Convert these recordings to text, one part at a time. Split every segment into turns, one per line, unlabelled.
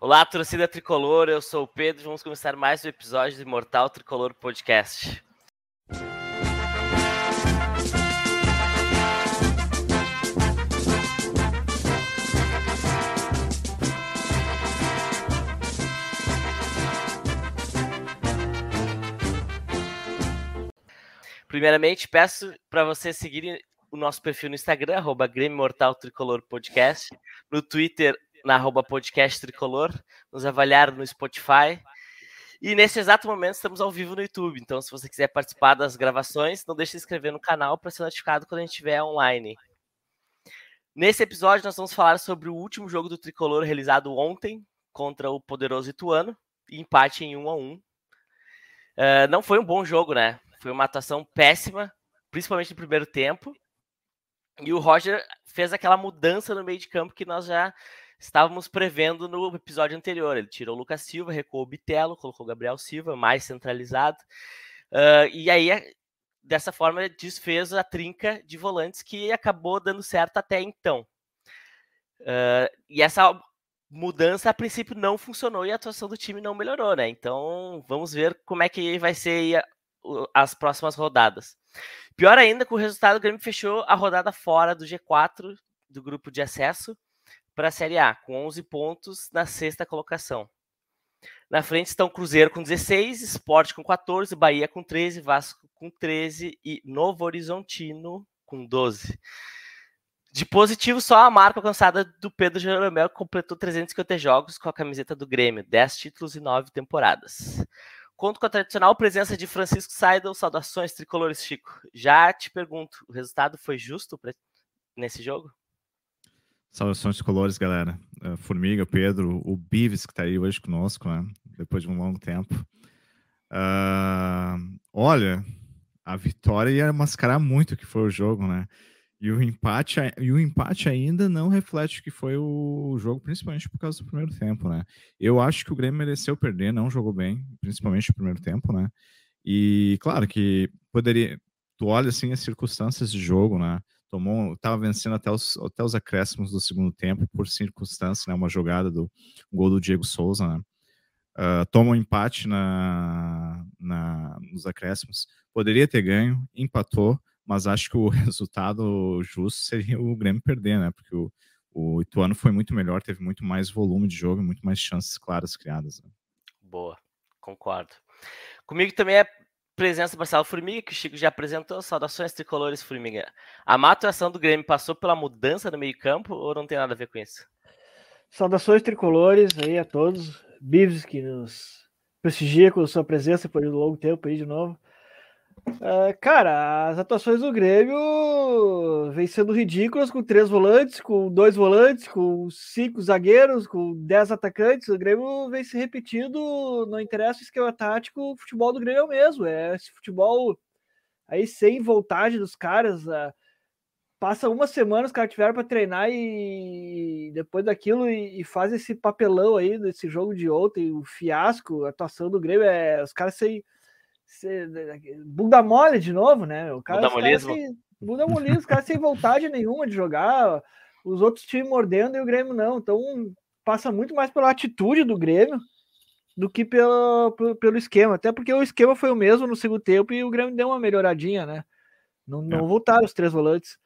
Olá, torcida tricolor, eu sou o Pedro. Vamos começar mais um episódio do Imortal Tricolor Podcast. Primeiramente, peço para vocês seguirem o nosso perfil no Instagram, arroba Grêmio Mortal Tricolor Podcast, no Twitter, na arroba podcast tricolor, nos avaliar no Spotify. E nesse exato momento estamos ao vivo no YouTube. Então, se você quiser participar das gravações, não deixe de se inscrever no canal para ser notificado quando a gente estiver online. Nesse episódio, nós vamos falar sobre o último jogo do tricolor realizado ontem contra o poderoso Ituano, empate em 1 a 1 uh, Não foi um bom jogo, né? Foi uma atuação péssima, principalmente no primeiro tempo. E o Roger fez aquela mudança no meio de campo que nós já estávamos prevendo no episódio anterior. Ele tirou o Lucas Silva, recuou o Bitelo, colocou o Gabriel Silva, mais centralizado. Uh, e aí, dessa forma, desfez a trinca de volantes que acabou dando certo até então. Uh, e essa mudança, a princípio, não funcionou e a atuação do time não melhorou, né? Então, vamos ver como é que vai ser as próximas rodadas. Pior ainda, com o resultado, o Grêmio fechou a rodada fora do G4 do grupo de acesso para a Série A, com 11 pontos na sexta colocação. Na frente estão Cruzeiro com 16, Sport com 14, Bahia com 13, Vasco com 13 e Novo Horizontino com 12. De positivo, só a marca alcançada do Pedro Jeromel, que completou 350 jogos com a camiseta do Grêmio, 10 títulos e 9 temporadas. Conto com a tradicional presença de Francisco Seidel. Saudações, tricolores Chico. Já te pergunto, o resultado foi justo nesse jogo?
Saudações tricolores, galera. Uh, Formiga, Pedro, o Bives que está aí hoje conosco, né? Depois de um longo tempo. Uh, olha, a vitória ia mascarar muito o que foi o jogo, né? E o empate, e o empate ainda não reflete o que foi o jogo, principalmente por causa do primeiro tempo, né? Eu acho que o Grêmio mereceu perder, não jogou bem, principalmente no primeiro tempo, né? E claro que poderia. Tu olha assim as circunstâncias de jogo, né? Tomou, tava vencendo até os, até os acréscimos do segundo tempo por circunstância, né? Uma jogada do um gol do Diego Souza, né? Uh, toma um empate na, na, nos acréscimos. Poderia ter ganho, empatou mas acho que o resultado justo seria o Grêmio perder, né? Porque o, o Ituano foi muito melhor, teve muito mais volume de jogo, muito mais chances claras criadas. Né?
Boa, concordo. Comigo também é presença do Marcelo Formiga, que o Chico já apresentou. Saudações tricolores, Formiga. A má atuação do Grêmio passou pela mudança no meio-campo ou não tem nada a ver com isso?
Saudações tricolores aí a todos. Bives que nos prestigia com sua presença por um longo tempo aí de novo. É, cara, as atuações do Grêmio vem sendo ridículas com três volantes, com dois volantes, com cinco zagueiros, com dez atacantes. O Grêmio vem se repetindo, não interessa o esquema tático, o futebol do Grêmio é o mesmo. É esse futebol aí sem vontade dos caras. É, passa uma semana, os caras tiveram para treinar e depois daquilo e, e faz esse papelão aí desse jogo de ontem, o fiasco, a atuação do Grêmio é os caras sem bunda mole de novo, né? O cara, bunda molismo. Sem, bunda molismo, os caras sem vontade nenhuma de jogar, os outros times mordendo e o Grêmio não. Então passa muito mais pela atitude do Grêmio do que pelo, pelo esquema. Até porque o esquema foi o mesmo no segundo tempo e o Grêmio deu uma melhoradinha, né? Não, não é. voltaram os três volantes.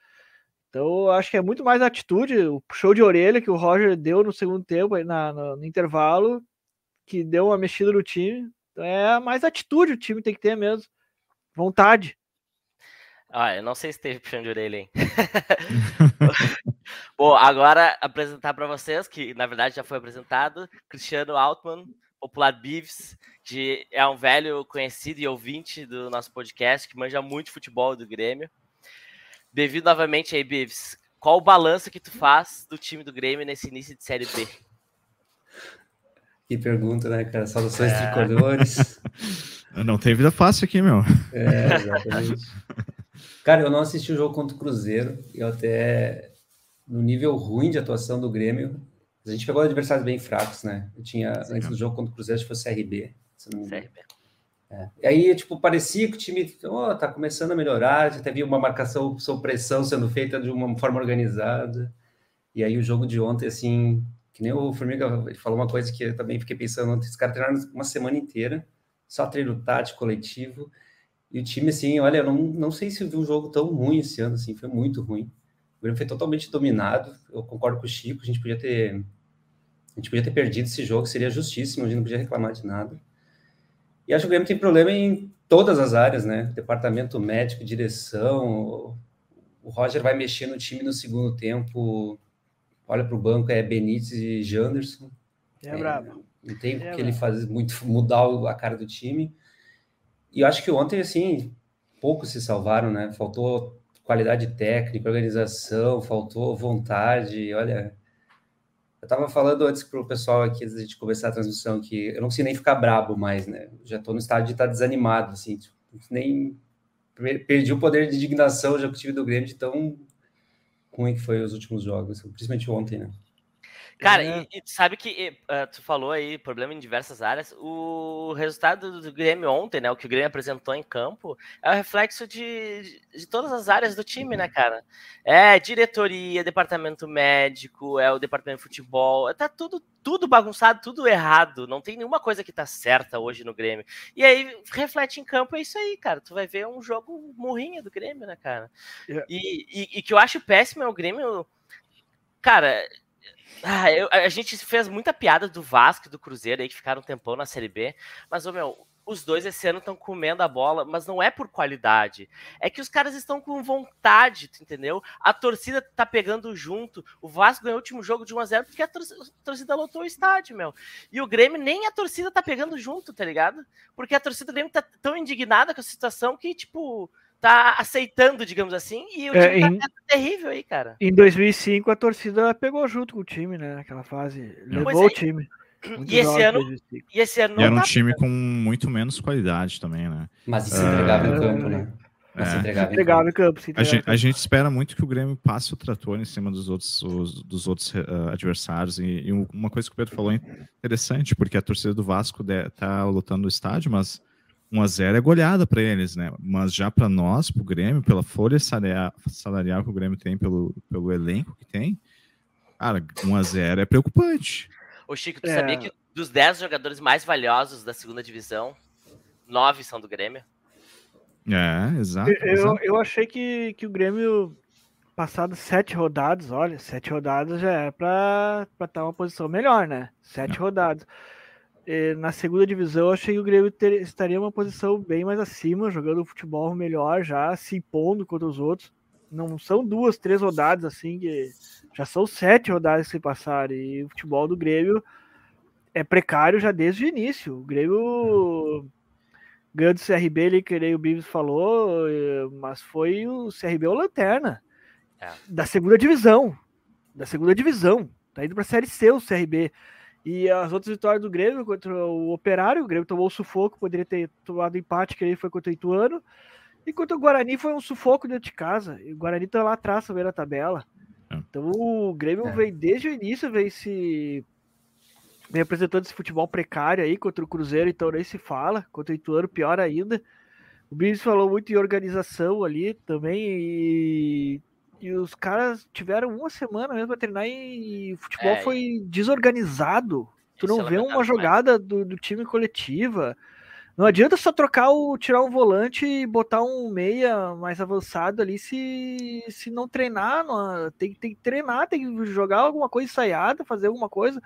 Então, acho que é muito mais a atitude, o show de orelha que o Roger deu no segundo tempo, na, no, no intervalo, que deu uma mexida no time. Então é mais atitude o time tem que ter mesmo. Vontade.
Ah, eu não sei se teve puxão de orelha, hein? Bom, agora apresentar para vocês, que na verdade já foi apresentado, Cristiano Altman, popular Beeves, que é um velho conhecido e ouvinte do nosso podcast, que manja muito futebol do Grêmio. Devido novamente aí, Beeves, qual o balanço que tu faz do time do Grêmio nesse início de Série B?
Que pergunta, né, cara? Saudações é. tricolores.
Não tem vida fácil aqui, meu.
É, exatamente. cara, eu não assisti o jogo contra o Cruzeiro. Eu até, no nível ruim de atuação do Grêmio, a gente pegou adversários bem fracos, né? Eu tinha, Sim. antes do jogo contra o Cruzeiro, acho que foi CRB. Se não CRB. É. E aí, tipo, parecia que o time oh, tá começando a melhorar, já teve uma marcação sob pressão sendo feita de uma forma organizada. E aí o jogo de ontem, assim, Que nem o Formiga falou uma coisa que eu também fiquei pensando ontem. Os caras treinaram uma semana inteira, só treino tático, coletivo. E o time, assim, olha, eu não, não sei se eu vi um jogo tão ruim esse ano, assim, foi muito ruim. O Grêmio foi totalmente dominado. Eu concordo com o Chico, a gente podia ter. A gente podia ter perdido esse jogo, seria justíssimo, a gente não podia reclamar de nada. E acho que o Grêmio tem problema em todas as áreas, né? Departamento médico, direção. O Roger vai mexer no time no segundo tempo. Olha para o banco, é Benítez e Janderson.
É, é brabo.
Não tem é porque ele faz muito mudar a cara do time. E eu acho que ontem, assim, poucos se salvaram, né? Faltou qualidade técnica, organização, faltou vontade. Olha, eu estava falando antes para o pessoal aqui, antes de a gente começar a transmissão, que eu não consigo nem ficar brabo mais, né? Já estou no estádio de estar tá desanimado, assim, tipo, nem perdi o poder de indignação já que tive do Grêmio de tão ruim que foi os últimos jogos, principalmente ontem, né?
Cara, é. e, e, sabe que uh, tu falou aí, problema em diversas áreas. O resultado do Grêmio ontem, né? O que o Grêmio apresentou em campo, é o reflexo de, de todas as áreas do time, né, cara? É diretoria, departamento médico, é o departamento de futebol, tá tudo, tudo bagunçado, tudo errado. Não tem nenhuma coisa que tá certa hoje no Grêmio. E aí reflete em campo, é isso aí, cara. Tu vai ver um jogo morrinho do Grêmio, né, cara? É. E, e, e que eu acho péssimo é o Grêmio. Cara, ah, eu, a gente fez muita piada do Vasco e do Cruzeiro aí que ficaram um tempão na Série B, mas, ô, meu, os dois esse ano estão comendo a bola, mas não é por qualidade. É que os caras estão com vontade, entendeu? A torcida tá pegando junto. O Vasco ganhou o último jogo de 1x0 porque a torcida, a torcida lotou o estádio, meu. E o Grêmio nem a torcida tá pegando junto, tá ligado? Porque a torcida do Grêmio tá tão indignada com a situação que, tipo, tá aceitando, digamos assim, e o é, time é, tá em, terrível aí, cara.
Em 2005 a torcida pegou junto com o time, né? Naquela fase, levou é, o time.
E esse, ano, e esse ano
e era um tá time com muito menos qualidade também, né?
Mas se entregava uh, em campo, né?
É. Se entregava, entregava em campo.
a, gente, a, gente, espera muito que o Grêmio passe o trator em cima dos outros, os, dos outros uh, adversários. E, e, uma coisa que o Pedro falou é interessante, porque a torcida do Vasco está lutando o estádio, mas 1x0 é goleada para eles, né? Mas já para nós, para o Grêmio, pela folha salarial que o Grêmio tem, pelo, pelo elenco que tem, cara, 1x0 é preocupante.
Ô Chico, tu é... sabia que dos 10 jogadores mais valiosos da segunda divisão, 9 são do Grêmio?
É, exato.
Eu, exato. eu achei que, que o Grêmio, passado sete rodadas, olha, sete rodadas já é para estar tá uma posição melhor, né? Sete rodadas na segunda divisão, achei que o Grêmio ter, estaria uma posição bem mais acima, jogando um futebol melhor, já se impondo contra os outros. Não são duas, três rodadas assim, que já são sete rodadas que se passaram. E o futebol do Grêmio é precário já desde o início. O Grêmio ganhou do CRB ali, que nem o Bibs falou, mas foi o CRB o lanterna é. da segunda divisão. Da segunda divisão. Tá indo pra Série C o CRB. E as outras vitórias do Grêmio contra o Operário, o Grêmio tomou o sufoco, poderia ter tomado empate, que aí foi contra o Ituano. E contra o Guarani foi um sufoco dentro de casa. E o Guarani tá lá atrás também na tabela. É. Então o Grêmio é. vem desde o início, vem se. vem apresentando esse futebol precário aí contra o Cruzeiro, então nem se fala. Contra o Ituano, pior ainda. O Bins falou muito em organização ali também. E e os caras tiveram uma semana mesmo para treinar e, o futebol é, foi desorganizado. Tu não vê uma jogada do, do, time coletiva. Não adianta só trocar o tirar um volante e botar um meia mais avançado ali se, se não treinar. Não, tem, tem que treinar, tem que jogar alguma coisa ensaiada, fazer alguma coisa.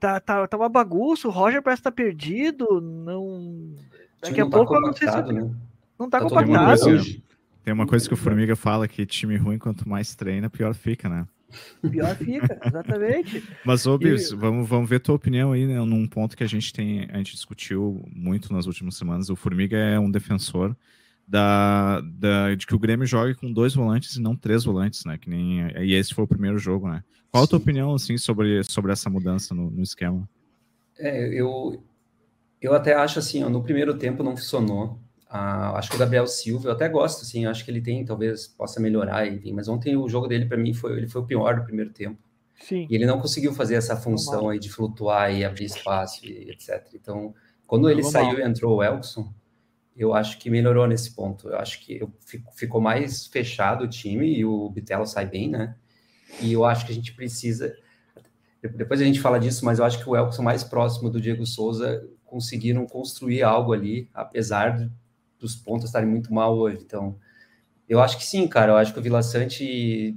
Tá, tá, tá uma bagunça, o Roger parece estar tá perdido. Não. Daqui a tá pouco eu não sei se. Né? Não tá, tá compactado.
Tem uma coisa que o Formiga fala que time ruim, quanto mais treina, pior fica, né?
Pior fica, exatamente.
Mas, ô, Bis, e... vamos, vamos ver tua opinião aí, né? Num ponto que a gente tem, a gente discutiu muito nas últimas semanas. O Formiga é um defensor da, da, de que o Grêmio jogue com dois volantes e não três volantes, né? Que nem, e esse foi o primeiro jogo, né? Qual a tua opinião, assim, sobre, sobre essa mudança no, no esquema?
É, eu, eu até acho assim, ó, no primeiro tempo não funcionou. Ah, acho que o Gabriel Silva, eu até gosto, assim, acho que ele tem, talvez possa melhorar, enfim, mas ontem o jogo dele, para mim, foi, ele foi o pior do primeiro tempo.
Sim.
E ele não conseguiu fazer essa função aí de flutuar e abrir espaço e etc. Então, quando ele Normal. saiu e entrou o Elkson, eu acho que melhorou nesse ponto. Eu acho que eu, ficou mais fechado o time e o Bitelo sai bem, né? E eu acho que a gente precisa. depois a gente fala disso, mas eu acho que o Elkson mais próximo do Diego Souza conseguiram construir algo ali, apesar dos pontos estarem muito mal hoje. Então, eu acho que sim, cara. Eu acho que o Vila Sante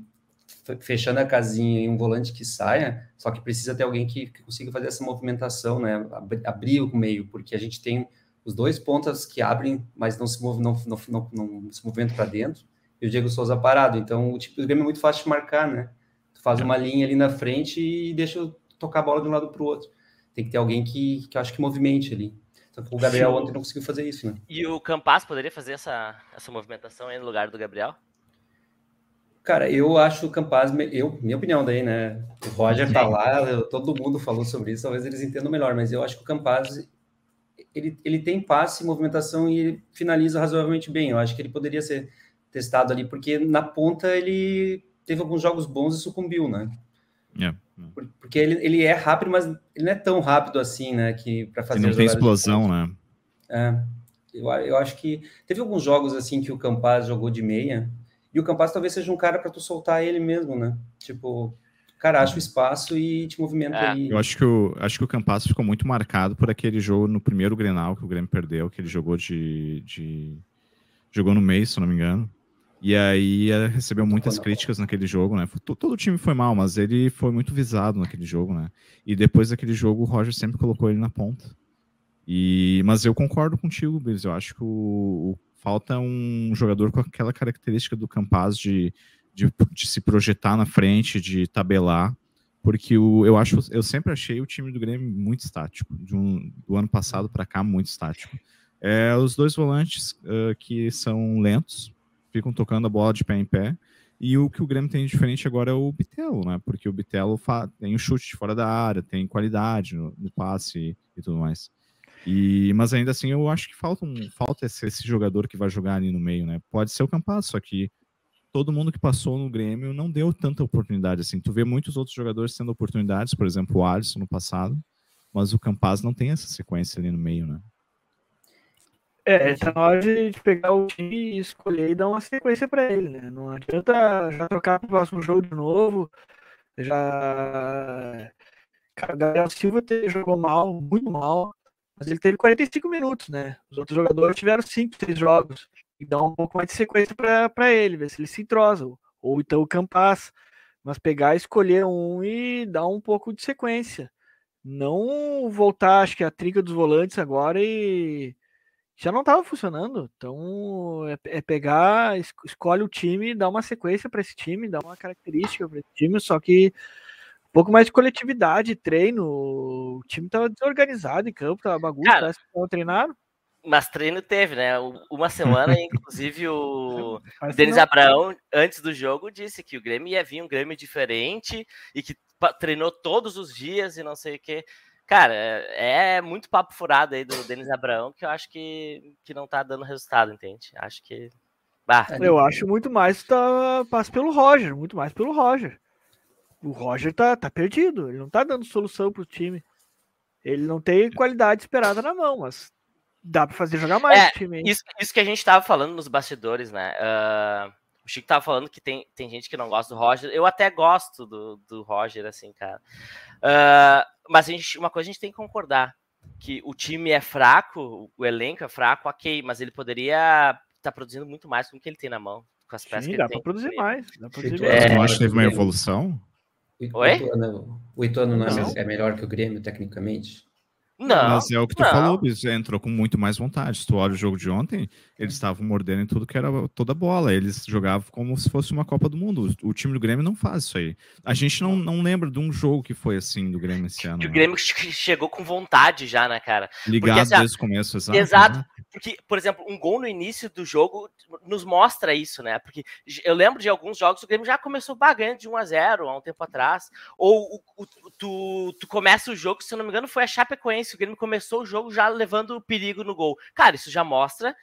fechando a casinha em um volante que saia, só que precisa ter alguém que, que consiga fazer essa movimentação, né? Abrir o meio, porque a gente tem os dois pontas que abrem, mas não se move, não, não, não, não se movimentam para dentro, e o Diego Souza parado. Então, o tipo do Grêmio é muito fácil de marcar, né? Tu faz uma linha ali na frente e deixa tocar a bola de um lado para o outro. Tem que ter alguém que, que eu acho que movimente ali. Só que o Gabriel Sim. ontem não conseguiu fazer isso, né?
E o Campas poderia fazer essa, essa movimentação aí no lugar do Gabriel?
Cara, eu acho o Campaz, eu, minha opinião daí, né? O Roger tá lá, todo mundo falou sobre isso, talvez eles entendam melhor, mas eu acho que o Campaz, ele, ele tem passe, movimentação e ele finaliza razoavelmente bem. Eu acho que ele poderia ser testado ali, porque na ponta ele teve alguns jogos bons e sucumbiu, né?
Yeah.
É. Porque ele, ele é rápido, mas ele não é tão rápido assim, né? Que para fazer.
Ele não tem explosão, né?
É. Eu, eu acho que teve alguns jogos assim que o Campaz jogou de meia e o Campas talvez seja um cara para tu soltar ele mesmo, né? Tipo, cara, acha o espaço e te movimenta é. aí.
Eu acho que o, acho que o Campas ficou muito marcado por aquele jogo no primeiro Grenal que o Grêmio perdeu, que ele jogou de, de... jogou no meio, se não me engano. E aí eh, recebeu muitas críticas naquele jogo, né? Todo o time foi mal, mas ele foi muito visado naquele jogo, né? E depois daquele jogo, o Roger sempre colocou ele na ponta. E, mas eu concordo contigo, Bills. Eu acho que o, o Falta um jogador com aquela característica do Campaz de, de, de se projetar na frente, de tabelar, porque o, eu acho, eu sempre achei o time do Grêmio muito estático, um, do ano passado para cá muito estático. É, os dois volantes uh, que são lentos, ficam tocando a bola de pé em pé, e o que o Grêmio tem de diferente agora é o Bitelo, né? Porque o Bitelo tem o chute fora da área, tem qualidade no, no passe e, e tudo mais. E, mas ainda assim, eu acho que falta, um, falta esse, esse, jogador que vai jogar ali no meio, né? Pode ser o Campas, só que todo mundo que passou no Grêmio não deu tanta oportunidade assim. Tu vê muitos outros jogadores tendo oportunidades, por exemplo, o Alisson no passado, mas o Campas não tem essa sequência ali no meio, né?
É, tá na hora de pegar o time e escolher e dar uma sequência para ele, né? Não adianta já trocar pro próximo jogo de novo, já. Cara, o Gabriel Silva jogou mal, muito mal. Mas ele teve 45 minutos, né? Os outros jogadores tiveram 5, 6 jogos. E dá um pouco mais de sequência para ele, ver se ele se entrosa. Ou então o Campas. Mas pegar, escolher um e dar um pouco de sequência. Não voltar, acho que a trinca dos volantes agora e já não estava funcionando. Então é, é, pegar, escolhe o time, dá uma sequência para esse time, dá uma característica para esse time, só que pouco mais de coletividade, treino. O time tava desorganizado em campo, tava bagunça, Cara, parece que tava treinado.
Mas treino teve, né? Uma semana, inclusive, o Denis Abraão, antes do jogo, disse que o Grêmio ia vir um Grêmio diferente e que treinou todos os dias e não sei o quê. Cara, é muito papo furado aí do Denis Abraão que eu acho que, que não tá dando resultado, entende? Acho que.
Bah. Eu acho muito mais tá, passa pelo Roger, muito mais pelo Roger o Roger tá, tá perdido, ele não tá dando solução pro time. Ele não tem qualidade esperada na mão, mas dá para fazer jogar mais
é, time. Hein? Isso, isso que a gente tava falando nos bastidores, né? Uh, o Chico tava falando que tem, tem gente que não gosta do Roger. Eu até gosto do, do Roger, assim, cara. Uh, mas a gente, uma coisa a gente tem que concordar: que o time é fraco, o elenco é fraco, ok, mas ele poderia estar tá produzindo muito mais com o que ele tem na mão. Com as peças Sim, que
dá
para
produzir mais. Dá pra produzir
é, mais. acho que teve uma evolução?
Oi?
O Ituano não, não, é melhor que o Grêmio, tecnicamente?
Não. Mas é o que tu não. falou, Bis, entrou com muito mais vontade. Se tu olha o jogo de ontem, eles estavam mordendo em tudo que era toda bola. Eles jogavam como se fosse uma Copa do Mundo. O time do Grêmio não faz isso aí. A gente não, não lembra de um jogo que foi assim do Grêmio esse ano.
o né? Grêmio chegou com vontade já, né, cara?
Ligado Porque, assim, desde o começo,
exato. Exato. Né? Porque, por exemplo, um gol no início do jogo nos mostra isso, né? Porque eu lembro de alguns jogos o Grêmio já começou ganhando de 1 a 0 há um tempo atrás. Ou o, o, tu, tu começa o jogo, se eu não me engano, foi a Chapecoense. O Grêmio começou o jogo já levando o perigo no gol. Cara, isso já mostra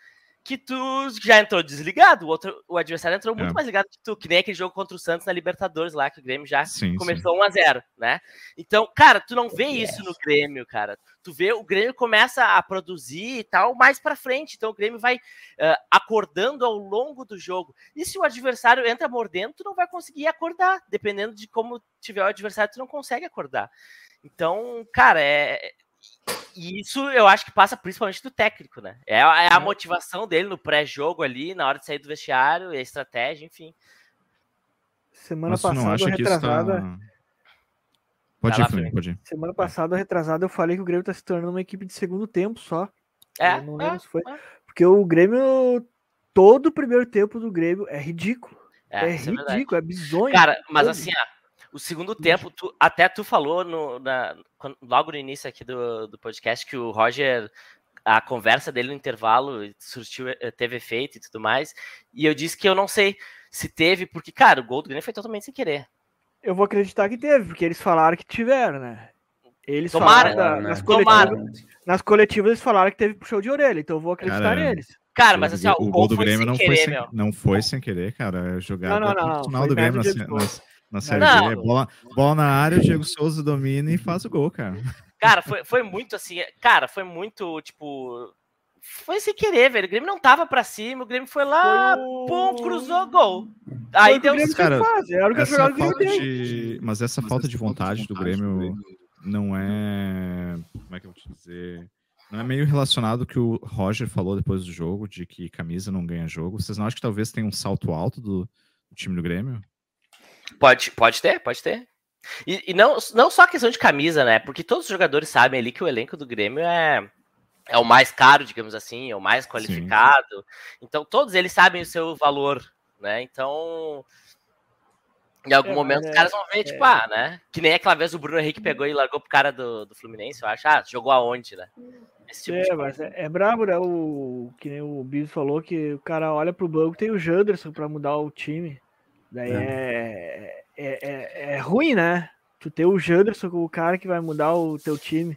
que tu já entrou desligado, o, outro, o adversário entrou muito
É.
mais ligado que tu, que nem aquele jogo contra o Santos na Libertadores lá, que o Grêmio já
Sim,
começou 1 a 0 né? Então, cara, tu não vê isso no Grêmio, cara. Tu vê o Grêmio começa a produzir e tal mais pra frente. Então o Grêmio vai ah, acordando ao longo do jogo. E se o adversário entra mordendo, tu não vai conseguir acordar. Dependendo de como tiver o adversário, tu não consegue acordar. Então, cara, é. E isso eu acho que passa principalmente do técnico, né? É, a- é a motivação dele no pré-jogo ali, na hora de sair do vestiário, e a estratégia, enfim.
Semana
não
passada,
acha que isso
retrasada.
tá... Pode ir, Felipe, pode ir.
Semana passada, retrasada, eu falei que o Grêmio tá se tornando uma equipe de segundo tempo só.
É,
Eu não lembro
é,
se foi.
é.
Porque o Grêmio, todo o primeiro tempo do Grêmio é ridículo.
é,
É,
é
ridículo, é bizonho.
Cara, mas
Todo.
assim, ó, o segundo tempo, tu- até tu falou no, na- quando- logo no início aqui do, do podcast que o Roger, a conversa dele no intervalo surtiu, eh, teve efeito e tudo mais. E eu disse que eu não sei se teve, porque, cara, o gol do Grêmio foi totalmente sem querer.
Eu vou acreditar que teve, porque eles falaram que tiveram, né? Eles
Tomara,
falaram da-
né?
nas,
Tomara.
coletivas, nas coletivas eles falaram que teve puxão de orelha, então eu vou acreditar
Cara,
neles.
Cara, mas assim, ó, o,
o
gol
gol do
foi
Grêmio
sem
não foi
querer,
sem,
meu.
não foi sem querer, cara. É jogada
Não, não, não,
profissional
foi
do Grêmio na, na, Série
Não.
B. Bola, bola na área, o Diego Souza domina e faz o gol, cara.
Cara, foi, foi muito assim, cara, foi muito, tipo... Foi sem querer, velho. O Grêmio não tava pra cima, o Grêmio foi lá,
Foi
pum, cruzou, gol. Aí deu
Grêmio
cara,
sempre faz, era o que a
Essa
Grêmio
falta de, mas essa falta de vontade do Grêmio não é. Como é que eu vou te dizer? Não é meio relacionado ao que o Roger falou depois do jogo, de que camisa não ganha jogo. Vocês não acham que talvez tenha um salto alto do, do time do Grêmio?
Pode, pode ter, pode ter. E, e não, não só a questão de camisa, né? Porque todos os jogadores sabem ali que o elenco do Grêmio é, é o mais caro, digamos assim, é o mais qualificado. Então, todos eles sabem o seu valor, né? Então, em algum
É,
momento,
mas
os
é-
caras vão ver, tipo, ah, né? Que nem aquela vez o Bruno Henrique pegou e largou pro cara do, do Fluminense, eu acho. Ah, jogou aonde, né? Esse tipo
É,
de
mas é, é brabo, né? O, que nem o Bis falou, que o cara olha pro banco tem o Janderson pra mudar o time. Daí é, é, é, é ruim, né? Tu ter o Janderson como o cara que vai mudar o teu time.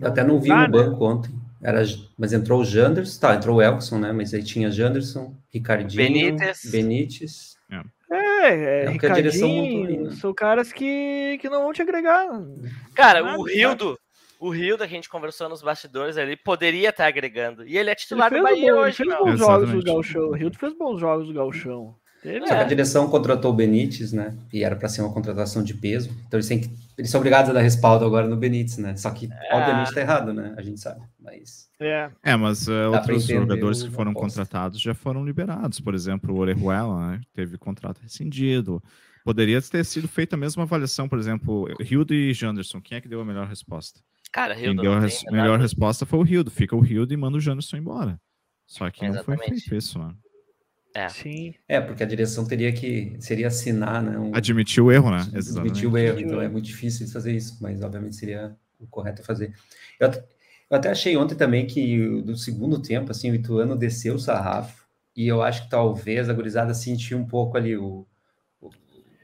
Eu até não vi no banco ontem. Era, mas entrou o Janderson, tá, entrou o Elkson, né? Mas aí tinha Janderson, Ricardinho,
Benítez.
Benítez.
É, é,
É porque a direção
Ricardinho,
né?
são caras que, que não vão te agregar.
Cara,
Nada,
o Rildo, o Rildo, que a gente conversou nos bastidores ali, poderia estar agregando. E ele é
Ele
titular do
fez,
Bahia
bom- ele
hoje,
fez bons jogos do. Galchão. O Rildo fez bons jogos do Galchão. Ele,
Só que a
É.
direção contratou o Benítez, né? E era para ser uma contratação de peso. Então eles, têm que, eles são obrigados a dar respaldo agora no Benítez, né? Só que,
É.
obviamente, tá errado, né? A gente sabe. Mas.
é,
É, mas uh, outros jogadores que foram
aposta.
contratados já foram liberados. Por exemplo, o Orejuela né, teve contrato rescindido. Poderia ter sido feita a mesma avaliação, por exemplo, Hildo e Janderson. Quem é que deu a melhor resposta?
Cara,
Quem
Rildo
deu a res- melhor resposta foi o Hildo. Fica o Hildo e manda o Janderson embora. Só que não foi feito isso, né?
É.
sim.
É, porque a direção teria que. Seria assinar, né? Um,
Admitir o erro, né?
admitir o erro. Então é muito difícil de fazer isso, mas obviamente seria o correto fazer. Eu, eu até achei ontem também que do segundo tempo, assim, o Ituano desceu o sarrafo, e eu acho que talvez a gurizada sentiu um pouco ali o. o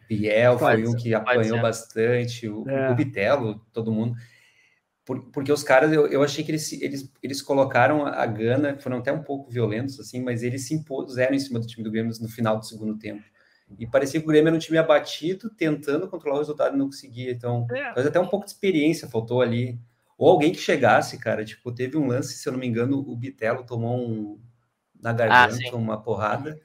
Biel
Pode
foi um que apanhou bastante, o,
É.
o Bitelo, todo mundo. Por- porque os caras, eu, eu achei que eles, se- eles, eles colocaram a Gana, foram até um pouco violentos, assim, mas eles se impuseram em cima do time do Grêmio no final do segundo tempo. E parecia que o Grêmio era um time abatido, tentando controlar o resultado e não conseguia. Então,
É.
mas até um pouco de experiência faltou ali. Ou alguém que chegasse, cara. Tipo, teve um lance, se eu não me engano, o Bitelo tomou um na garganta,
sim.
uma porrada.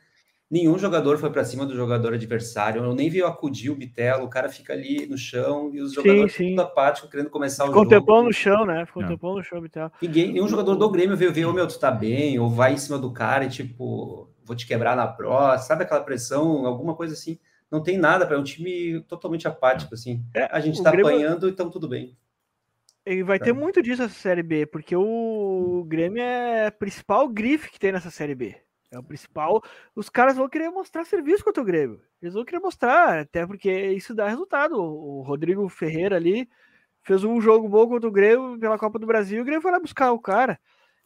Nenhum jogador foi para cima do jogador adversário. Eu nem vi acudir o Bitelo. O cara fica ali no chão e os
Sim,
jogadores
sim.
tudo apático, querendo começar o
Ficou um
jogo.
tempão no chão, né? Ficou tempão no chão tal.
Ninguém, nenhum jogador do Grêmio veio ver, ô meu, tu tá bem, ou vai em cima do cara e tipo, vou te quebrar na próxima, sabe aquela pressão, alguma coisa assim. Não tem nada, para é um time totalmente apático, assim.
É,
A gente
o
tá
Grêmio-
apanhando e então tudo bem.
E vai ter muito disso essa Série B, porque o Grêmio é a principal grife que tem nessa Série B. É o principal. Os caras vão querer mostrar serviço contra o Grêmio. Eles vão querer mostrar, até porque isso dá resultado. O Rodrigo Ferreira ali fez um jogo bom contra o Grêmio pela Copa do Brasil e o Grêmio foi lá buscar o cara.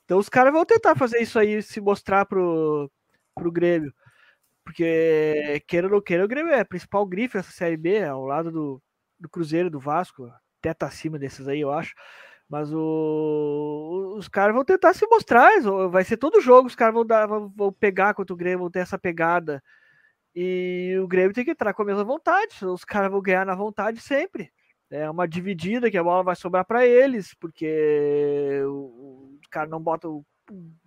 Então os caras vão tentar fazer isso aí, se mostrar pro, pro Grêmio. Porque, queira ou não queira, o Grêmio é a principal grife dessa Série B, ao lado do, do Cruzeiro, do Vasco, até tá acima desses aí, eu acho. Mas o, os caras vão tentar se mostrar, vai ser todo jogo, os caras vão, vão, pegar contra o Grêmio, vão ter essa pegada. E o Grêmio tem que entrar com a mesma vontade, os caras vão ganhar na vontade sempre. É uma dividida que a bola vai sobrar para eles, porque o, o cara não bota o,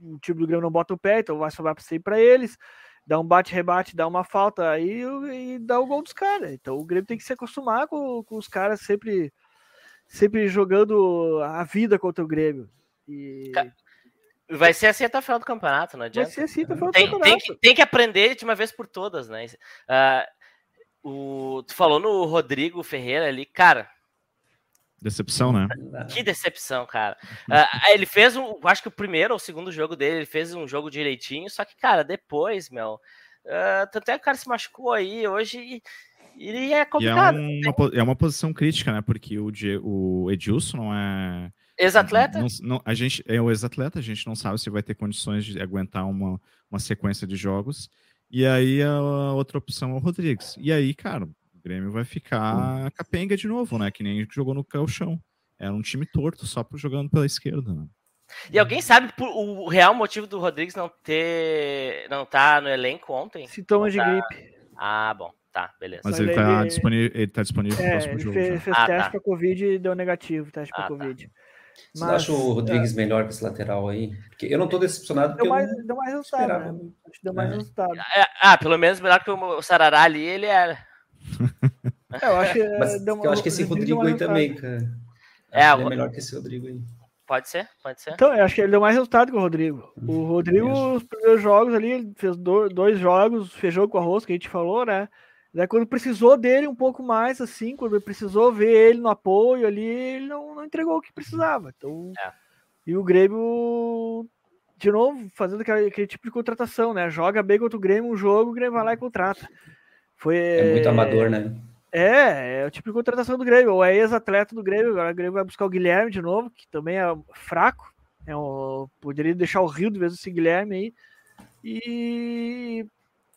o time do Grêmio não bota o pé, então vai sobrar sempre para eles. Dá um bate-rebate, dá uma falta aí e dá o gol dos caras. Então o Grêmio tem que se acostumar com, com os caras sempre sempre jogando a vida contra o Grêmio. E...
Vai ser assim até o final do campeonato, não adianta.
Vai ser assim até o final do
tem,
campeonato.
Tem que, tem que aprender de uma vez por todas, né? Uh, o, tu falou no Rodrigo Ferreira ali, cara.
Decepção, né?
Que decepção, cara. Uh, ele fez um, acho que o primeiro ou o segundo jogo dele, ele fez um jogo direitinho, só que, cara, depois, meu. Uh, tanto é que o cara se machucou aí hoje e e é complicado.
E é, uma, é uma posição crítica, né? Porque o, o Edilson não é.
Ex-atleta?
Não, não, a gente é o ex-atleta, a gente não sabe se vai ter condições de aguentar uma, uma sequência de jogos. E aí a outra opção é o Rodrigues. E aí, cara, o Grêmio vai ficar capenga de novo, né? Que nem jogou no calchão. Era um time torto, só jogando pela esquerda. Né?
E alguém sabe o real motivo do Rodrigues não ter. não tá no elenco ontem?
Sintomas de
tá...
gripe.
Ah, bom. Tá, beleza.
Mas, ele, tá disponível, ele tá disponível
é, próximo jogo. Fez, fez ah, teste tá. para Covid e deu negativo, teste ah, para tá. Covid.
Você acha o Rodrigues é... melhor que esse lateral aí? Porque eu não tô decepcionado.
Deu mais, deu mais resultado, né? Acho que deu mais é. resultado.
É, ah, pelo menos melhor que o Sarará ali, ele era.
É, eu acho que,
Mas,
uma,
eu acho que esse Rodrigo aí também, cara.
É,
ele é melhor que esse Rodrigo aí.
Pode ser, pode ser.
Então, eu acho que ele deu mais resultado que o Rodrigo. O Rodrigo, os primeiros jogos ali, ele fez dois jogos, feijão com arroz, que a gente falou, né? Daí, quando precisou dele um pouco mais, assim, quando precisou ver ele no apoio ali, ele não, não entregou o que precisava. Então, é. E o Grêmio, de novo, fazendo aquele, aquele, tipo de contratação, né? Joga bem contra o Grêmio um jogo, o Grêmio vai lá e contrata. Foi,
é muito amador, né?
É, é o tipo de contratação do Grêmio, ou é ex-atleta do Grêmio, agora o Grêmio vai buscar o Guilherme de novo, que também é fraco, é um, poderia deixar o Rio de vez esse Guilherme aí, e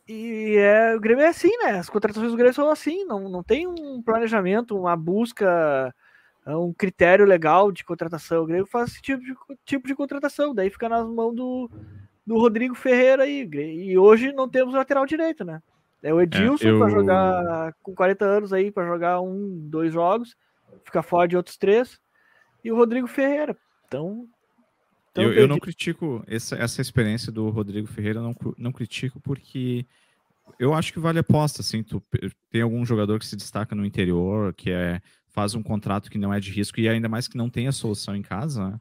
e é, o Grêmio é assim, né? As contratações do Grêmio são assim, não, não tem um planejamento, uma busca, um critério legal de contratação. O Grêmio faz esse tipo de, tipo de contratação, daí fica nas mãos do, do Rodrigo Ferreira aí. E hoje não temos lateral direito, né? É o Edilson é, eu... para jogar com 40 anos aí, para jogar um, dois jogos, fica fora de outros três, e o Rodrigo Ferreira. Então.
Então eu, eu não critico essa, essa experiência do Rodrigo Ferreira, não, não critico porque eu acho que vale a aposta, assim, tu tem algum jogador que se destaca no interior, que é faz um contrato que não é de risco e ainda mais que não tem a solução em casa, né?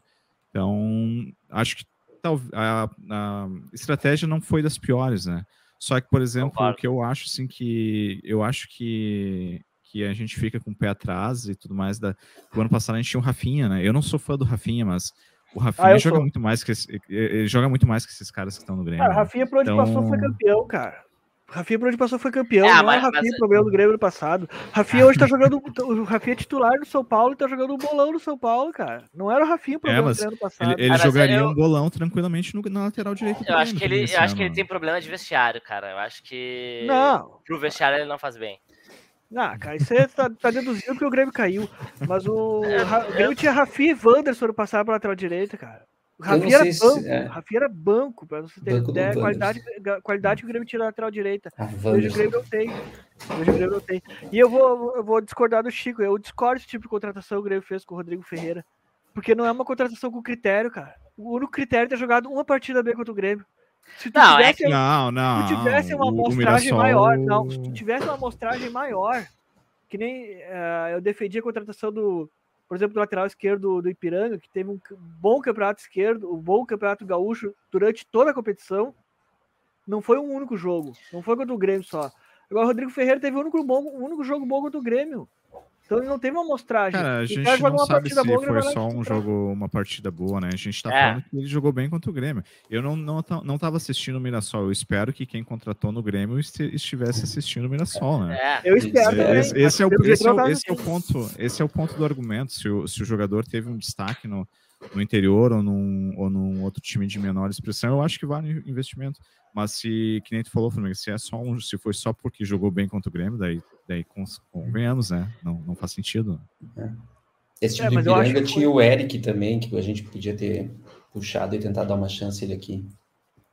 Então, acho que tal, a, a, estratégia não foi das piores, né? Só que, por exemplo, o que eu acho, assim, que eu acho que, que a gente fica com o pé atrás e tudo mais, da, o ano passado a gente tinha o Rafinha, né? Eu não sou fã do Rafinha, mas o Rafinha ah, joga muito mais que esse, ele joga muito mais que esses caras que estão no Grêmio.
Cara, o né? Rafinha, por onde então... passou, foi campeão, cara. Rafinha por onde passou foi campeão, é, não é o Rafinha mas... problema do Grêmio no passado. Rafinha hoje tá jogando. O Rafinha é titular do São Paulo e tá jogando um bolão no São Paulo, cara. Não era o Rafinha o
problema é, mas do Grêmio no passado. Ele, ele ah, jogaria eu... um bolão tranquilamente no, na lateral direita.
Eu acho que ele, eu acho que ele tem problema de vestiário, cara. Eu acho que. Não. Pro vestiário ele não faz bem.
Não, cara, isso aí tá, tá deduzindo porque o Grêmio caiu. Mas o, é, o Grêmio tinha Rafinha e Wanderson no passado pra lateral direita, cara. O Rafinha era, banco, é. Rafinha era banco, para você ter banco ideia, qualidade, qualidade que o Grêmio tira na lateral direita. Ah, Hoje o Grêmio não tem. Hoje o Grêmio não tem. E eu vou, eu vou discordar do Chico. Eu discordo desse tipo de contratação que o Grêmio fez com o Rodrigo Ferreira. Porque não é uma contratação com critério, cara. O único critério é ter jogado uma partida bem contra o Grêmio.
Se tu não, tivesse, é que... não, não.
Se tu tivesse uma amostragem maior, não, se tu tivesse uma amostragem maior, que nem uh, eu defendi a contratação do, por exemplo, do lateral esquerdo do Ipiranga, que teve um bom campeonato esquerdo, um bom campeonato gaúcho durante toda a competição. Não foi um único jogo, não foi contra o Grêmio só. Agora, o Rodrigo Ferreira teve um único, bom, um único jogo bom contra o Grêmio. Então ele não teve uma amostragem.
Cara, a gente não sabe se boa, foi só um jogo, uma partida boa, né? A gente tá é. falando que ele jogou bem contra o Grêmio. Eu não, não, não tava assistindo o Mirassol. Eu espero que quem contratou no Grêmio estivesse assistindo o Mirassol, né?
É. Eu espero
esse, esse, é o, esse, é o, esse é o ponto, esse é o ponto do argumento. Se o, se o jogador teve um destaque no, no interior ou num, ou num outro time de menor expressão, eu acho que vale investimento. Mas se, que nem tu falou, Flamengo, se, é só um, se foi só porque jogou bem contra o Grêmio, daí, daí convenhamos, né? Não, não faz sentido. É.
Esse time
É,
de Ipiranga
que
tinha o Eric também, que a gente podia ter puxado e tentar dar uma chance ele aqui.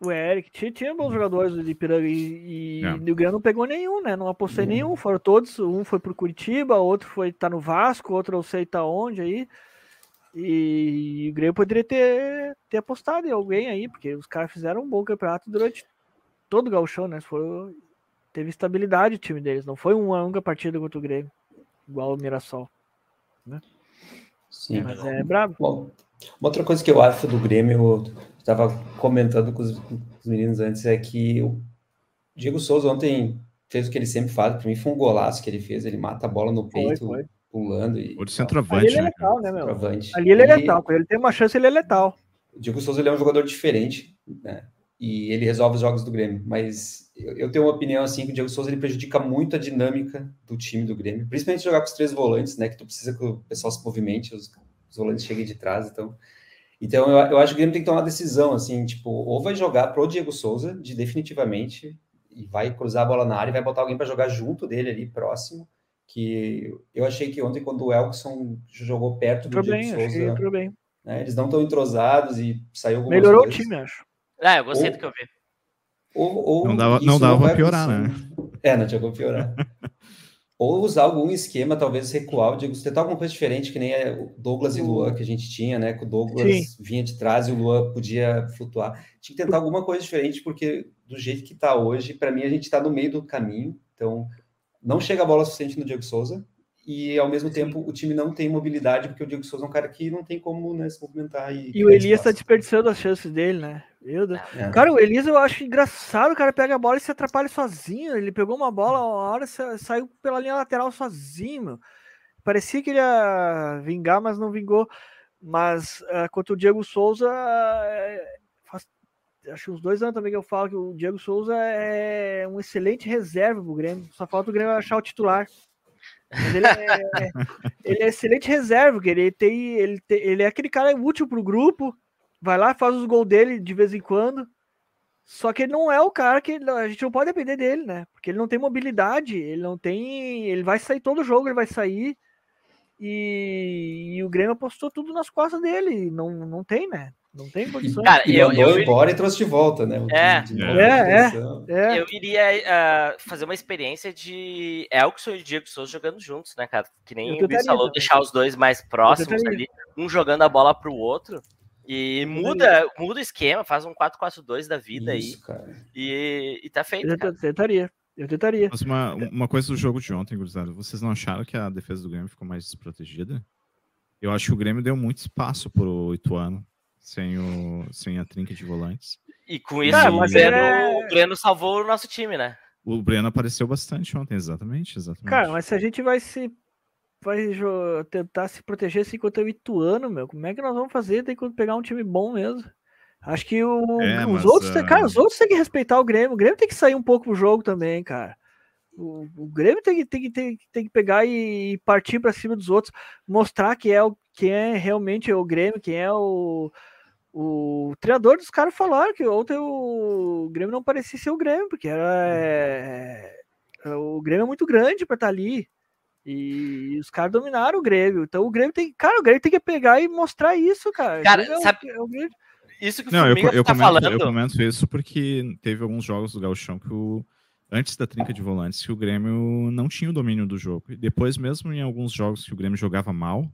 O Eric, tinha, tinha bons jogadores do Ipiranga e, e
É.
o Grande não pegou nenhum, né? Não apostei
Uhum.
nenhum, foram todos. Um foi pro Curitiba, outro foi tá no Vasco, outro eu sei tá onde aí. E o Grêmio poderia ter, ter apostado em alguém aí, porque os caras fizeram um bom campeonato durante todo o gauchão, né? Foi, teve estabilidade o time deles, não foi uma única partida contra o Grêmio, igual o Mirassol.
Sim.
Mas é brabo.
Bom, uma outra coisa que eu acho do Grêmio, eu estava comentando com os, com os meninos antes, é que o Diego Souza ontem fez o que ele sempre faz. Para mim foi um golaço que ele fez. Ele mata a bola no
Foi,
peito,
foi.
Pulando e
Ou de
Ali
centroavante,
ele é
né?
letal, né, meu?
centroavante.
Ali ele é letal, quando ele tem uma chance, ele é letal.
O Diego Souza ele é um jogador diferente, né? E ele resolve os jogos do Grêmio. Mas eu, eu tenho uma opinião assim que o Diego Souza ele prejudica muito a dinâmica do time do Grêmio, principalmente jogar com os três volantes, né? Que tu precisa que o pessoal se movimente, os, os volantes cheguem de trás, então. Então eu, eu acho que o Grêmio tem que tomar uma decisão, assim, tipo, ou vai jogar pro Diego Souza, de definitivamente, e vai cruzar a bola na área e vai botar alguém para jogar junto dele ali, próximo. Que eu achei que ontem, quando o Elkson jogou perto do Diego
bem, que
Souza,
bem.
né, eles não estão entrosados e saiu algumas
Melhorou o
coisas.
time, acho.
Ah, eu gostei
Ou-
do que eu vi.
Ou, ou
Não dava- não dava pra
vai
piorar,
acontecer. É, não tinha como piorar. ou usar algum esquema, talvez recuar o Diego, tentar alguma coisa diferente, que nem é o Douglas e
O-
Luan que a gente tinha, né? Que o Douglas vinha de trás e o Luan podia flutuar. Tinha que tentar alguma coisa diferente, porque do jeito que tá hoje, para mim a gente tá no meio do caminho, então não chega a bola suficiente no Diego Souza. E ao mesmo tempo o time não tem mobilidade, porque o Diego Souza é um cara que não tem como né, se movimentar. E,
E o Elias tá desperdiçando as chances dele, né? Meu Deus.
É.
Cara, o Elias eu acho engraçado, o cara pega a bola e se atrapalha sozinho. Ele pegou uma bola, uma hora sa- saiu pela linha lateral sozinho, meu. Parecia que ele ia vingar, mas não vingou. Mas ah, contra o Diego Souza, é, acho que uns dois anos também que eu falo que o Diego Souza é um excelente reserva pro Grêmio. Só falta o Grêmio achar o titular. Mas ele é, ele é excelente reserva, porque ele tem, ele tem, ele é aquele cara útil pro grupo, vai lá, faz os gols dele de vez em quando. Só que ele não é o cara que a gente não pode depender dele, né? Porque ele não tem mobilidade, ele não tem, ele vai sair todo jogo, ele vai sair. E, e o Grêmio apostou tudo nas costas dele, não, não tem, né? Não tem condições.
Cara,
E
eu,
mandou
eu,
embora e trouxe de volta, né?
É.
de
É.
É, é.
eu iria ah, fazer uma experiência de Elkson e Diego Souza jogando juntos, né, cara? Que nem
Eu
o Luiz falou, deixar os dois mais próximos ali, um jogando a bola pro outro. E muda, muda o esquema, faz um 4-4-2 da vida
Isso, cara.
aí. E, e tá feito,
eu
cara.
tentaria. Eu tentaria.
Mas uma, uma coisa do jogo de ontem, gurizada, vocês não acharam que a defesa do Grêmio ficou mais desprotegida? Eu acho que o Grêmio deu muito espaço pro Ituano, sem, o, sem a trinca de volantes.
E com isso,
Ah,
o,
mas
Breno,
é-
o Breno salvou o nosso time, né?
O Breno apareceu bastante ontem, exatamente, exatamente.
Cara, mas se a gente vai se vai tentar se proteger assim contra o Ituano, meu, como é que nós vamos fazer? Tem que pegar um time bom mesmo. Acho que o-
É,
os
mas,
outros,
ah,
cara, os outros têm que respeitar o Grêmio. O Grêmio tem que sair um pouco pro jogo também, cara. O, o Grêmio tem que, tem, que, tem, que- tem que pegar e partir para cima dos outros, mostrar que é o quem é realmente o Grêmio, quem é o o treinador dos caras falaram que ontem o Grêmio não parecia ser o Grêmio, porque era é, o Grêmio é muito grande para estar ali. E os caras dominaram o Grêmio. Então o Grêmio tem. Cara, o Grêmio tem que pegar e mostrar isso, cara. O
Cara,
é o-
sabe-
é.
Isso que o
Não, eu, eu,
tá
comento,
falando.
eu comento isso porque teve alguns jogos do Gauchão que o, antes da trinca de volantes que o Grêmio não tinha o domínio do jogo. E depois, mesmo em alguns jogos que o Grêmio jogava mal,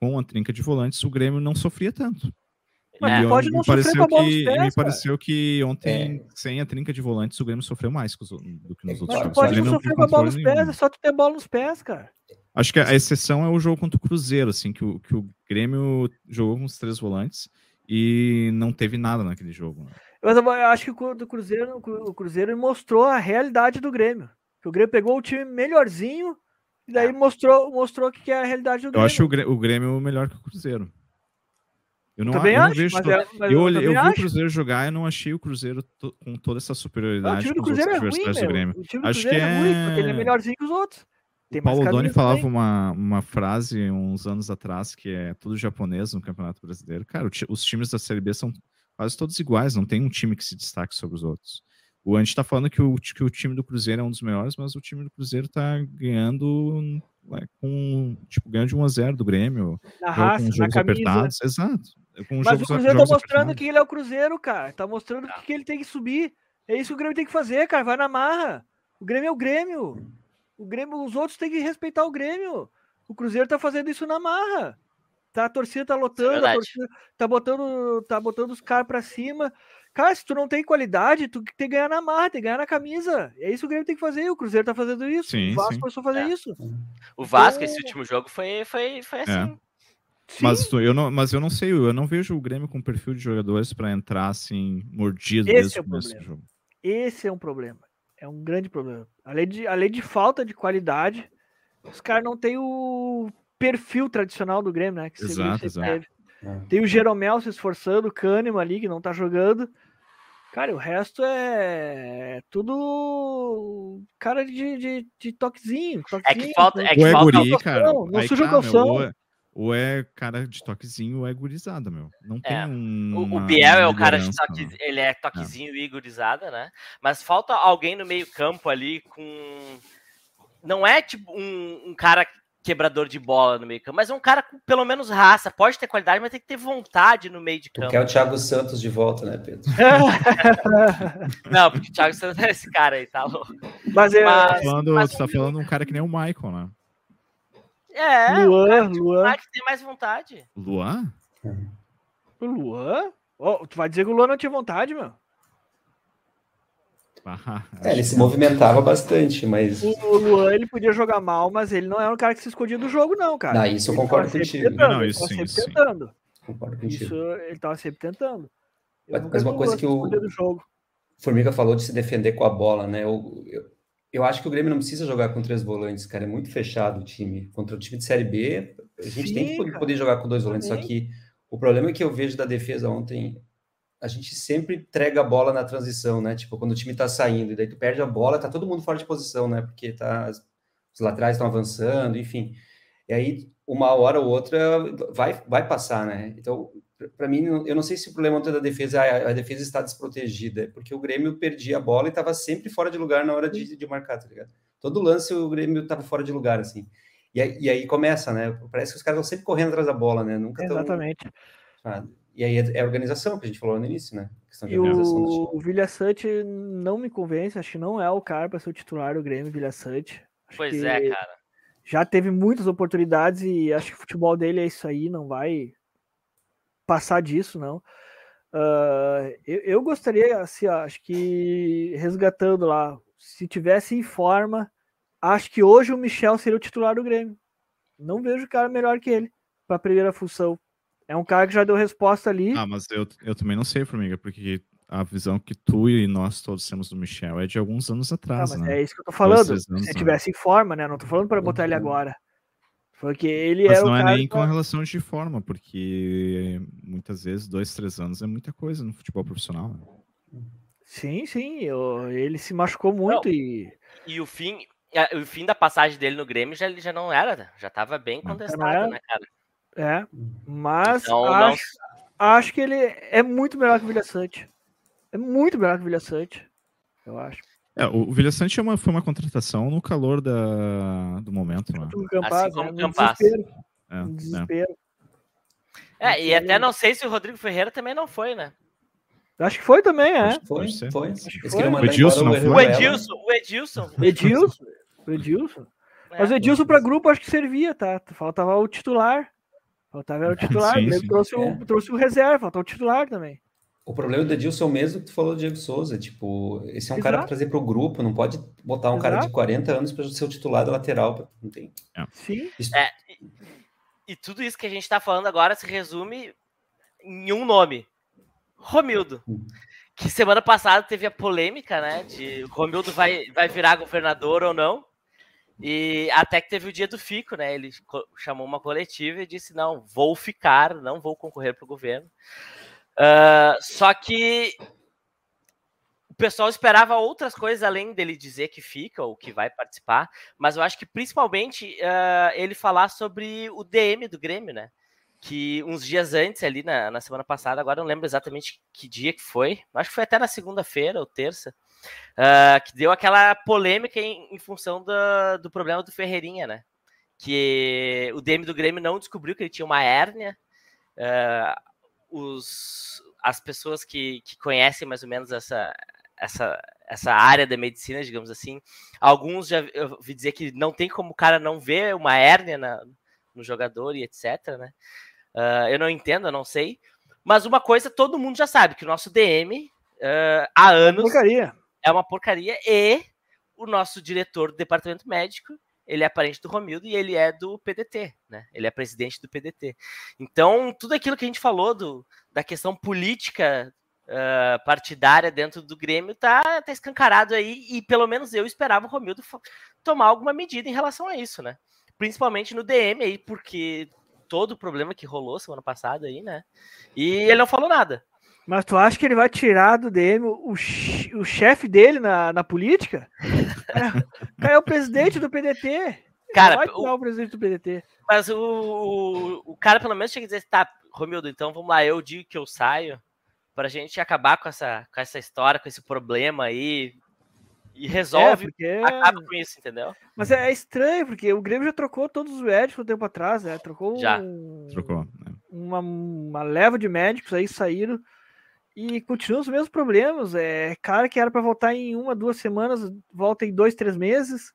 com a trinca de volantes, o Grêmio não sofria tanto.
Mas
É.
E
pode
me
não sofrer
pareceu
com a bola nos
que,
pés,
me
cara.
pareceu que ontem,
É.
sem a trinca de volantes, o Grêmio sofreu mais que os- do que nos
É,
outros jogos.
pode não sofrer com a bola nos pés,
nenhum.
é só tu ter bola nos pés, cara.
Acho que a exceção é o jogo contra o Cruzeiro, assim, que o, que o Grêmio jogou com os três volantes e não teve nada naquele jogo. né?
Mas eu acho que o Cruzeiro, o Cruzeiro mostrou a realidade do Grêmio. Que o Grêmio pegou o time melhorzinho e daí mostrou, mostrou o que é a realidade do
Eu
Grêmio.
acho o Grê- o Grêmio melhor que o Cruzeiro. Eu não,
também
eu não
acho,
vejo.
é-
eu,
eu
eu vi o
acho.
Cruzeiro jogar e não achei o Cruzeiro to- com toda essa
Não, o
superioridade
time do Cruzeiro é ruim,
do. Grêmio.
O time do
Acho
Cruzeiro
que
é ruim, porque ele é
é-
melhorzinho que os outros. Tem
O Paulo Doni falava
também.
uma, uma frase uns anos atrás que é tudo japonês no Campeonato Brasileiro. Cara, o os times da Série B são quase todos iguais, não tem um time que se destaque sobre os outros. O Andy tá falando que o, que o time do Cruzeiro é um dos melhores, mas o time do Cruzeiro tá ganhando é, com, tipo, ganhando de 1 a 0 do Grêmio.
Na raça,
com
na
jogos
camisa.
apertados. Exato. Com
Mas
jogos-
o Cruzeiro tá mostrando que ele é o Cruzeiro, cara. Tá mostrando que, que ele tem que subir. É isso que o Grêmio tem que fazer, cara. Vai na marra. O Grêmio é o Grêmio. O Grêmio, os outros têm que respeitar o Grêmio. O Cruzeiro tá fazendo isso na marra. Tá, a torcida tá lotando, a
verdade.
torcida tá botando, tá botando os caras pra cima. Cara, se tu não tem qualidade, tu tem que ganhar na marra, tem que ganhar na camisa. É isso que o Grêmio tem que fazer. O Cruzeiro tá fazendo isso.
Sim,
o Vasco
sim.
começou a fazer
É.
isso.
O Vasco,
Então-
esse último jogo, foi, foi, foi assim.
Sim.
Mas, eu não, mas eu não sei, eu não vejo o Grêmio com perfil de jogadores para entrar assim, mordido
Esse
desde
é
o
o problema.
jogo.
Esse é um problema. É um grande problema. Além de, além de falta de qualidade, os caras não têm o perfil tradicional do Grêmio, né? Que
Exato, exato.
teve. Tem o Jeromel se esforçando, o Kahneman ali, que não tá jogando. Cara, o resto é tudo cara de, de, de toquezinho,
É
toquezinho.
que falta. É que
é
falta
guri, cara.
não
aí
suja
tá, meu,
calção.
é, ou é cara de toquezinho ou é gurizada, meu. Não tem
É.
um.
O, Biel é o cara de
liderança,
toque,
né?
ele é toquezinho e gurizada, né? Mas falta alguém no meio campo ali com não é tipo um, um cara quebrador de bola no meio campo, mas é um cara com pelo menos raça, pode ter qualidade, mas tem que ter vontade no meio de
Tu
campo.
quer o Thiago Santos de volta, né, Pedro?
Não, porque o Thiago Santos é esse cara aí, tá louco.
Mas é.
Mas-
Tá falando,
mas
tu tá falando um cara que nem o Michael, né?
É,
Luan,
cara, tipo,
Luan.
cara que tem mais vontade.
Luan?
O Luan? Ó, tu vai dizer que o Luan não tinha vontade, meu?
Ah,
É, ele se movimentava bastante, mas.
O Luan, ele podia jogar mal, mas ele não era um cara que se escondia do jogo, não, cara.
Ah, isso eu
Ele
concordo
tava sempre
contigo.
Tentando,
Não,
ele
isso
tava
sim, sim.
tentando.
Concordo contigo.
Isso, ele tava sempre tentando. Eu
Mas- uma
o
coisa que
se
o-
esconder do jogo.
Formiga falou de se defender com a bola, né? Eu, eu, eu acho que o Grêmio não precisa jogar com três volantes, cara. É muito fechado o time. Contra o time de Série B, a gente tem que poder- jogar com dois volantes. Só
Sim.
que o problema que eu vejo da defesa ontem, a gente sempre entrega a bola na transição, né? Tipo, quando o time tá saindo, e daí tu perde a bola, tá todo mundo fora de posição, né? Porque tá, os laterais estão avançando, enfim. E aí, uma hora ou outra, vai, vai passar, né? Então, para mim, eu não sei se o problema ontem da defesa, a, a defesa está desprotegida, é porque o Grêmio perdia a bola e estava sempre fora de lugar na hora de, de marcar, tá ligado? Todo lance o Grêmio estava fora de lugar, assim. E aí, e aí começa, né? Parece que os caras estão sempre correndo atrás da bola, né? Nunca tão,
Exatamente.
ah, e aí é, é a organização que a gente falou no início, né? questão de
E
organização do time.
o, o Vilha Sante não me convence, acho que não é o cara para ser o titular do Grêmio, Vilha Sante. Acho
Pois
que
é, cara.
Já teve muitas oportunidades e acho que o futebol dele é isso aí, não vai passar disso, não. Ah, eu, eu gostaria, assim, acho que resgatando lá, se tivesse em forma, acho que hoje o Michel seria o titular do Grêmio. Não vejo cara melhor que ele para a primeira função. É um cara que já deu resposta ali.
Ah, mas eu, eu também não sei, Formiga, porque a visão que tu e nós todos temos do Michel é de alguns anos atrás,
mas
né?
é isso que eu tô falando.
anos,
Se
né?
tivesse em forma, né? Não tô falando para botar ele agora. Porque ele
Mas
é o
não é nem
que-
com relação de forma, porque muitas vezes dois, três anos é muita coisa no futebol profissional. né?
Sim, sim. eu- Ele se machucou muito e.
E o fim, a- o fim da passagem dele no Grêmio já, ele já não era, já tava bem
Não.
contestado,
era.
né, cara?
É. Mas
Então, não-
acho, acho que ele é muito melhor que o Vilha Sante. É muito melhor que o Vilha Sante. Eu acho.
É, o Vilha Sante é uma, foi uma contratação no calor da, do momento, né?
Campas,
como
né?
o
No
Campas.
desespero.
É, é.
desespero.
É, e até não sei se o Rodrigo Ferreira também não foi, né?
Acho que foi também, é.
Acho
Foi, foi.
foi. O
Edilson não foi?
O. Edilson, o Edilson.
O Edilson. O Edilson. Mas o
É.
Edilson para grupo acho que servia, tá? Faltava o titular. Faltava o titular.
Sim,
Ele
sim.
trouxe, o,
É.
trouxe o reserva, faltava o titular também.
O problema do Edilson é o mesmo que tu falou do Diego Souza. Tipo, esse é um cara
Exato.
para trazer para o grupo, não pode botar um cara de
Exato.
40 anos para ser o titular da lateral. Não tem.
Sim.
É, e, e tudo isso que a gente tá falando agora se resume em um nome: Romildo.
Hum.
Que semana passada teve a polêmica, né? De Romildo vai, vai virar governador ou não. E até que teve o dia do fico, né? Ele chamou uma coletiva e disse: não, vou ficar, não vou concorrer para o governo. Ah, só que o pessoal esperava outras coisas além dele dizer que fica ou que vai participar, mas eu acho que principalmente ah, ele falar sobre o DM do Grêmio, né? Que uns dias antes, ali na, na semana passada, agora não lembro exatamente que dia que foi, acho que foi até na segunda-feira ou terça, ah, que deu aquela polêmica em, em função da- do problema do Ferreirinha, né? que o DM do Grêmio não descobriu que ele tinha uma hérnia. Uh, os, as pessoas que, que conhecem mais ou menos essa, essa, essa área da medicina, digamos assim, alguns já ouvi dizer que não tem como o cara não ver uma hérnia na, no jogador e etc, né? Uh, eu não entendo, eu não sei. Mas uma coisa todo mundo já sabe, que o nosso DM uh, há anos
porcaria.
é uma porcaria e o nosso diretor do departamento médico ele é parente do Romildo e ele é do PDT, né? Ele é presidente do PDT. Então, tudo aquilo que a gente falou do, da questão política uh, partidária dentro do Grêmio tá, tá escancarado aí e pelo menos eu esperava o Romildo tomar alguma medida em relação a isso, né? Principalmente no DM aí, porque todo o problema que rolou semana passada aí, né? E ele não falou nada.
Mas tu acha que ele vai tirar do DM o, o chefe dele na, na política? é, é o presidente do PDT.
Cara,
vai tirar o, o presidente do PDT.
Mas o, o, o, cara pelo menos tinha que dizer, tá, Romildo, então vamos lá, eu digo que eu saio pra gente acabar com essa, com essa história, com esse problema aí. E resolve, é, porque... acaba com isso, entendeu?
Mas é, é, estranho, porque o Grêmio já trocou todos os médicos um tempo atrás, né? Trocou
já.
Um,
trocou. Né?
Uma, uma leva de médicos aí saíram e continuam os mesmos problemas. É cara que era para voltar em uma, duas semanas, volta em dois, três meses.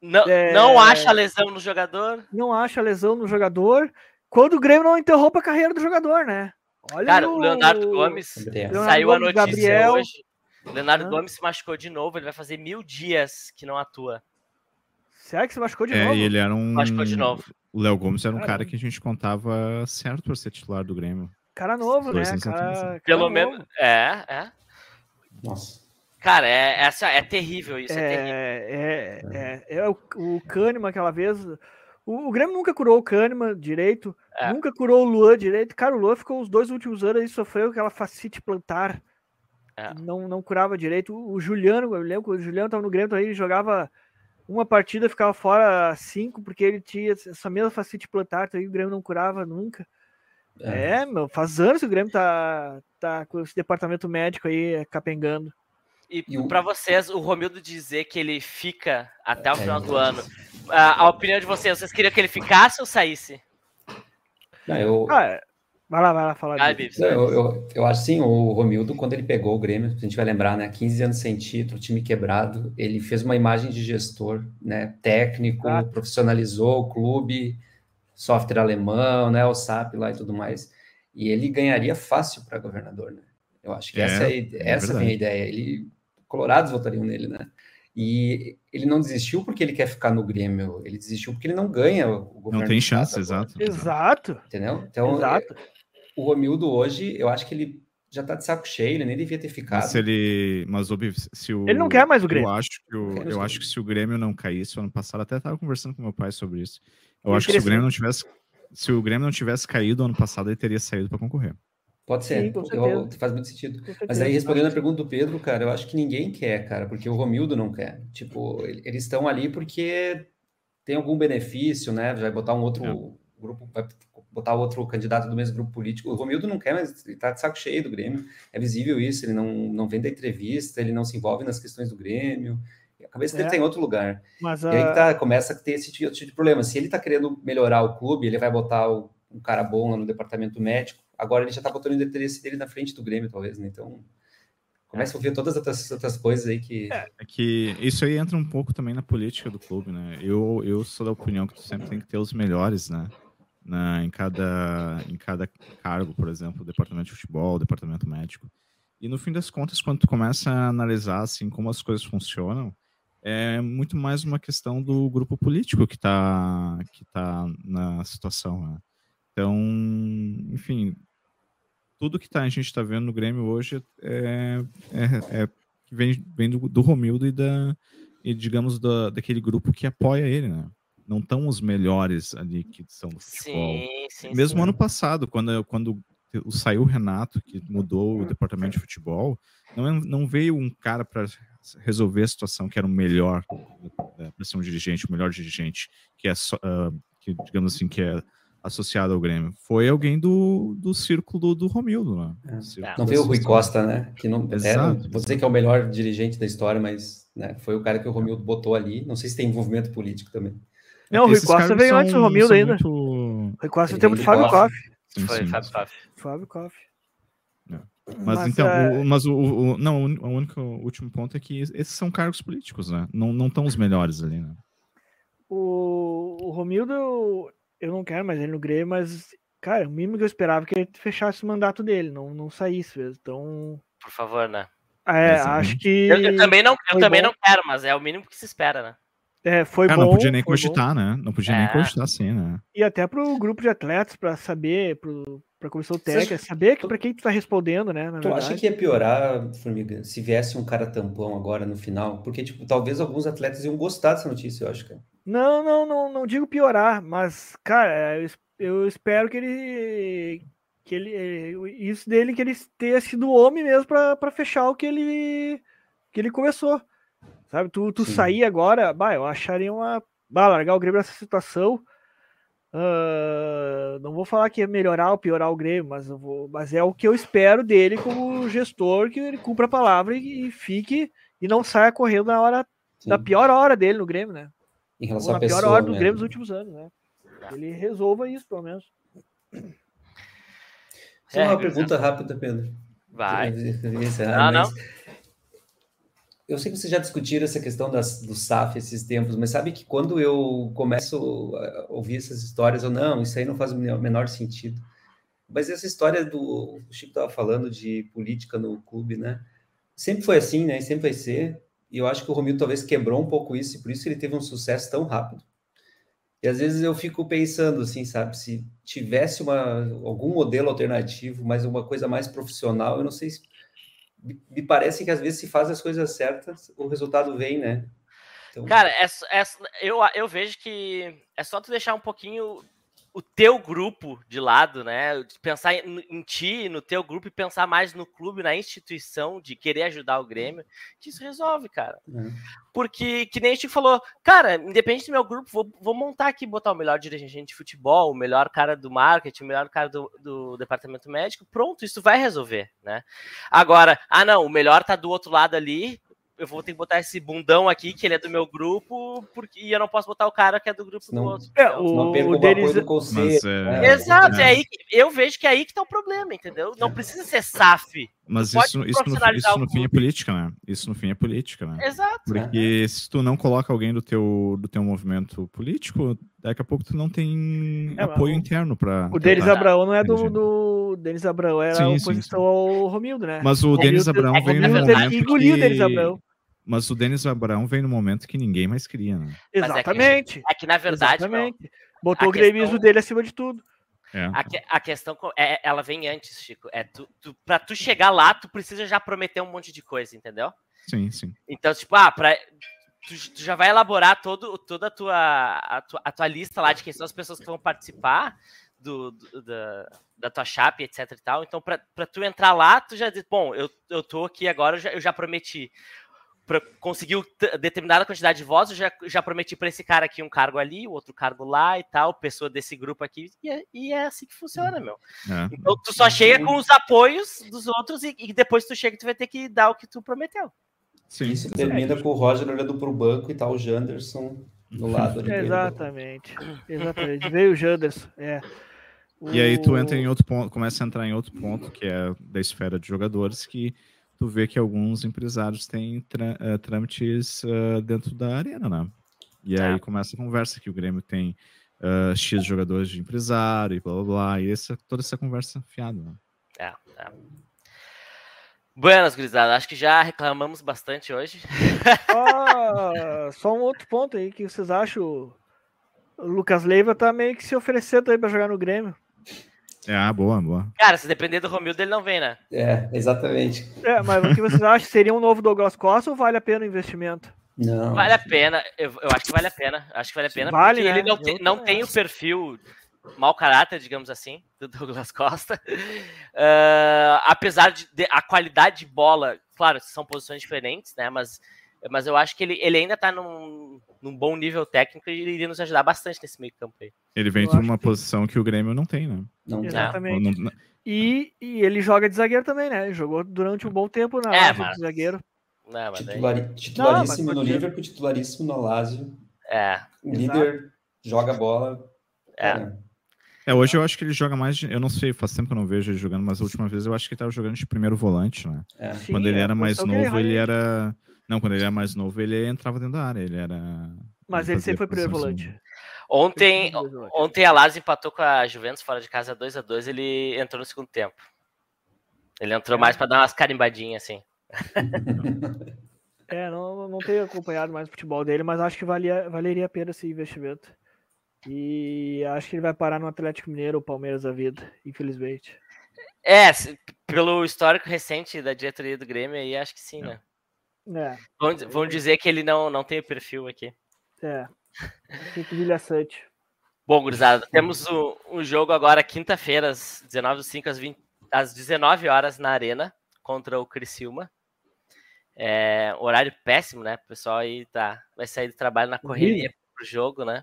Não, é... não acha lesão no jogador?
Não acha lesão no jogador. Quando o Grêmio não interrompe a carreira do jogador, né?
Olha Cara, o Leonardo Gomes Leonardo saiu Gomes, a notícia Gabriel... hoje. Leonardo ah. Gomes se machucou de novo, ele vai fazer mil dias que não atua.
Será que se machucou de
é,
novo?
ele era um.
Machucou de novo.
O Léo Gomes era um cara que a gente contava certo para ser titular do Grêmio.
Cara novo, né? Cara, cara
Pelo
novo.
menos. É, é.
Nossa.
Cara, é, essa, é terrível isso. É,
é, terrível. é, é, é o, o Kahneman aquela vez. O, o Grêmio nunca curou o Kahneman direito, é. nunca curou o Luan direito. Cara, o Luan ficou os dois últimos anos aí, sofreu aquela facite plantar. É. Não, não curava direito. O, o Juliano, eu lembro que o Juliano tava no Grêmio, aí ele jogava uma partida, ficava fora cinco, porque ele tinha essa mesma facite plantar, então aí o Grêmio não curava nunca. É. é, meu, faz anos que o Grêmio tá, tá com esse departamento médico aí capengando.
E, e para vocês, o Romildo dizer que ele fica até o é, final do ano, a, a, opinião de vocês, vocês queriam que ele ficasse ou saísse?
Não, eu...
Ah, vai lá, vai lá falar.
Ah, eu, eu, eu acho sim, o Romildo, quando ele pegou o Grêmio, a gente vai lembrar, né? 15 anos sem título, time quebrado, ele fez uma imagem de gestor, né? Técnico, ah. profissionalizou o clube, software alemão, né, o SAP lá e tudo mais. E ele ganharia fácil para governador, né? Eu acho que é, essa, é, é essa vem a ideia. Ele, colorados votariam nele, né? E ele não desistiu porque ele quer ficar no Grêmio, ele desistiu porque ele não ganha o
governo. Não tem chance, exato.
Exato.
Entendeu? Então, exato. o Romildo hoje, eu acho que ele já tá de saco cheio, ele nem devia ter ficado.
Se ele, mas se o
Ele não quer mais o Grêmio.
Eu acho que o, eu acho que se o Grêmio não caísse ano passado, até tava conversando com meu pai sobre isso. Eu acho que se o Grêmio não tivesse, se o Grêmio não tivesse caído ano passado, ele teria saído para concorrer.
Pode ser, Sim, eu, faz muito sentido. Mas aí, respondendo a pergunta do Pedro, cara, eu acho que ninguém quer, cara, porque o Romildo não quer. Tipo, eles estão ali porque tem algum benefício, né? Vai botar um outro é. grupo, vai botar outro candidato do mesmo grupo político. O Romildo não quer, mas ele tá de saco cheio do Grêmio. É visível isso, ele não, não vem da entrevista, ele não se envolve nas questões do Grêmio cabeça dele é. tá em outro lugar. Mas, e aí tá, começa a ter esse tipo, tipo de problema. Se ele tá querendo melhorar o clube, ele vai botar o, um cara bom lá no departamento médico. Agora ele já tá botando o interesse dele na frente do Grêmio, talvez, né? Então começa a ouvir todas as outras, outras coisas aí que.
É, é, que isso aí entra um pouco também na política do clube, né? Eu, eu sou da opinião que tu sempre tem que ter os melhores, né? Na, em, cada, em cada cargo, por exemplo, departamento de futebol, departamento médico. E no fim das contas, quando tu começa a analisar assim como as coisas funcionam, é muito mais uma questão do grupo político que está que tá na situação. Né? Então, enfim, tudo que tá, a gente está vendo no Grêmio hoje é, é, é vem, vem do, do Romildo e, da, e digamos, da, daquele grupo que apoia ele, né? Não estão os melhores ali que são do futebol. Sim, sim, Mesmo sim. ano passado, quando, quando saiu o Renato, que mudou o departamento de futebol, não, não veio um cara para resolver a situação que era o melhor né, para ser um dirigente, o melhor dirigente, que é, uh, que, digamos assim, que é associado ao Grêmio. Foi alguém do, do círculo do, do Romildo, né?
É. Não veio o Rui Costa, né? Que não, é, Exato, vou dizer que é o melhor dirigente da história, mas né, foi o cara que o Romildo botou ali. Não sei se tem envolvimento político também.
Não, o Rui Costa veio
são-
antes do Romildo ainda.
muito-
O Rui Costa tem muito
do
Fábio. Koff.
Foi,
sim.
Fábio Koff.
Fábio Koff.
Mas,
Mas,
então,
é-
o, mas o, o- não, o uni- o único último ponto é que esses são cargos políticos, né? Não não estão os melhores ali, né?
O, o Romildo, eu- não quero mais ele no Grêmio, mas, cara, o mínimo que eu esperava é que ele fechasse o mandato dele, não, não saísse mesmo. Então,
Por favor, né?
é,
Exatamente.
acho que
Eu, eu também, não, eu também
bom.
não quero, mas é o mínimo que se espera, né?
É, foi
Ah,
bom.
não podia nem
foi bom.
cogitar, né? Não podia nem
É.
cogitar assim, né?
E até pro grupo de atletas, para saber, pro, pra comissão técnica,
acha-
saber que, para quem tu tá respondendo, né? Na
Tu acha
verdade.
que ia piorar, Formiga, se viesse um cara tampão agora no final? Porque, tipo, talvez alguns atletas iam gostar dessa notícia, eu acho, cara.
Não, não, não, não digo piorar, mas, cara, eu, eu espero que ele. Que ele. eh, Isso dele, que ele tenha sido o homem mesmo pra pra fechar o que ele. Que ele começou. Sabe? Tu, tu
Sim.
sair agora, bah, eu acharia uma. Bah, largar o Grêmio nessa situação. ah, não vou falar que é melhorar ou piorar o Grêmio, mas, eu vou, mas é o que eu espero dele como gestor, que ele cumpra a palavra e, e fique e não saia correndo na hora
Sim.
da pior hora dele no Grêmio, né?
Em
Ou
relação
na
à
pior
pessoa,
hora do
né?
Grêmio nos últimos anos, né? Ele resolva isso, pelo menos.
Só uma
É,
pergunta rápida, Pedro.
Vai. Não,
mas- Eu sei que vocês já discutiram essa questão das, do SAF esses tempos, mas sabe que quando eu começo a ouvir essas histórias, eu não, isso aí não faz o menor sentido. Mas essa história do o Chico estava falando de política no clube, né? Sempre foi assim, né? Sempre vai ser. E eu acho que o Romildo talvez quebrou um pouco isso, e por isso ele teve um sucesso tão rápido. E às vezes eu fico pensando assim, sabe, se tivesse uma, algum modelo alternativo, mas uma coisa mais profissional, eu não sei se. Me parece que às vezes se faz as coisas certas, o resultado vem, né? Então,
Cara, é, é eu, eu vejo que é só tu deixar um pouquinho o teu grupo de lado, né? Pensar em, em ti, no teu grupo e pensar mais no clube, na instituição, de querer ajudar o Grêmio, que isso resolve, cara.
né?
Porque, que nem a gente falou, cara, independente do meu grupo, vou, vou montar aqui, botar o melhor dirigente de futebol, o melhor cara do marketing, o melhor cara do, do departamento médico, pronto, isso vai resolver, né? Agora, ah não, o melhor tá do outro lado ali, eu vou ter que botar esse bundão aqui, que ele é do meu grupo, porque e eu não posso botar o cara que é do grupo
Senão-
do outro.
É,
Então,
Não
o,
perca
o
o
Denis,
do conselho.
É,
né?
Exato, é
É.
aí que, eu vejo que é aí que tá o problema, entendeu? Não precisa ser SAF.
Mas isso, isso, no, isso
o
no fim é política, né? Isso no fim é política, né?
Exato.
Porque se tu não coloca alguém do teu, do teu movimento político, daqui a pouco tu não tem
É,
apoio
o-
interno para.
o Denis. Abraão não é do. Do Denis Abraão era
Sim,
a
sim,
oposição
sim.
ao Romildo, né?
Mas o
O
Denis Abraão
é
veio
na
no momento
engoliu o
que...
Denis Abraão.
Mas o Denis Abraão veio no momento que ninguém mais queria, né?
Mas é que-
Exatamente.
É que, na verdade, meu,
exatamente. Botou o gremismo
questão-
dele acima de tudo.
É.
A, que- a questão é, ela vem antes, Chico. É tu, tu, pra tu chegar lá, tu precisa já prometer um monte de coisa, entendeu?
Sim, sim.
Então, tipo, ah, pra, tu, tu já vai elaborar todo, toda a tua, a, tua, a tua lista lá de quem são as pessoas que vão participar do, do- da, da tua chapa, etc e tal. Então, pra, pra tu entrar lá, tu já diz, bom, eu, eu tô aqui agora, eu já, eu já prometi. T- determinada quantidade de votos, eu já, já prometi para esse cara aqui um cargo ali, o outro cargo lá e tal, pessoa desse grupo aqui, e é, e é assim que funciona, meu.
É.
Então tu só chega com os apoios dos outros e, e depois tu chega e tu vai ter que dar o que tu prometeu.
Sim,
Isso
exatamente.
termina com o Roger olhando para o banco e tá o Janderson do lado ali.
Exatamente. Exatamente. Veio o Janderson. É.
E aí tu entra em outro ponto, começa a entrar em outro ponto, que é da esfera de jogadores, que tu vê que alguns empresários têm trâ- eh, trâmites eh, dentro da arena, né? E aí
É.
começa a conversa que o Grêmio tem eh, X jogadores de empresário e blá blá blá, e essa, toda essa conversa fiada, né?
É, é. Buenas, gurizada. Acho que já reclamamos bastante hoje.
Só, só um outro ponto aí que vocês acham. O Lucas Leiva tá meio que se oferecendo aí pra jogar no Grêmio.
É, ah, boa, boa.
Cara, se depender do Romildo, ele não vem, né?
É, exatamente.
É, mas o que vocês acham? Seria um novo Douglas Costa ou vale a pena o investimento?
Não.
Vale a pena. Eu, eu acho que vale a pena. Acho que vale a pena
Vale,
porque
né?
ele não, tem- não tem o perfil mau caráter, digamos assim, do Douglas Costa. Ah, apesar de, de- a qualidade de bola, claro, são posições diferentes, né? Mas, mas eu acho que ele, ele ainda tá num, num bom nível técnico e ele iria nos ajudar bastante nesse meio campo aí.
Ele vem
Eu
de uma
que-
posição que o Grêmio não tem, né?
Não,
Exatamente.
Não- não-
E, e ele joga de zagueiro também, né? Ele jogou durante um bom tempo na
É, mas-
de zagueiro.
Não, mas daí-
titularíssimo
Não, mas
no. Liverpool, titularíssimo no Lazio.
é.
Líder joga bola.
É.
É, hoje eu acho que ele joga mais. de- Eu não sei, faz tempo que eu não vejo ele jogando, mas a última vez eu acho que ele tava jogando de primeiro volante, né?
É.
Sim,
quando ele
é
era mais novo, ele era. Não, quando ele era mais novo, ele entrava dentro da área. Ele era.
Mas ele
fazia
sempre foi primeiro volante.
Ontem, ontem a Lazio empatou com a Juventus fora de casa 2 a 2 ele entrou no segundo tempo. Ele entrou mais para dar umas carimbadinhas, assim.
É, não, não tenho acompanhado mais o futebol dele, mas acho que valia, valeria a pena esse investimento. E acho que ele vai parar no Atlético Mineiro ou Palmeiras da vida, infelizmente.
É, pelo histórico recente da diretoria do Grêmio aí, acho que sim, né?
É,
Vão, vão dizer que ele não, não tem o perfil aqui.
é. Fico vilhaçante.
Bom, gurizada, temos o- um jogo agora quinta-feira, às 19 do 5 às, 20 às 19 horas na Arena, contra o Criciúma. É, horário péssimo, né? O pessoal aí tá, vai sair do trabalho na correria pro jogo, né?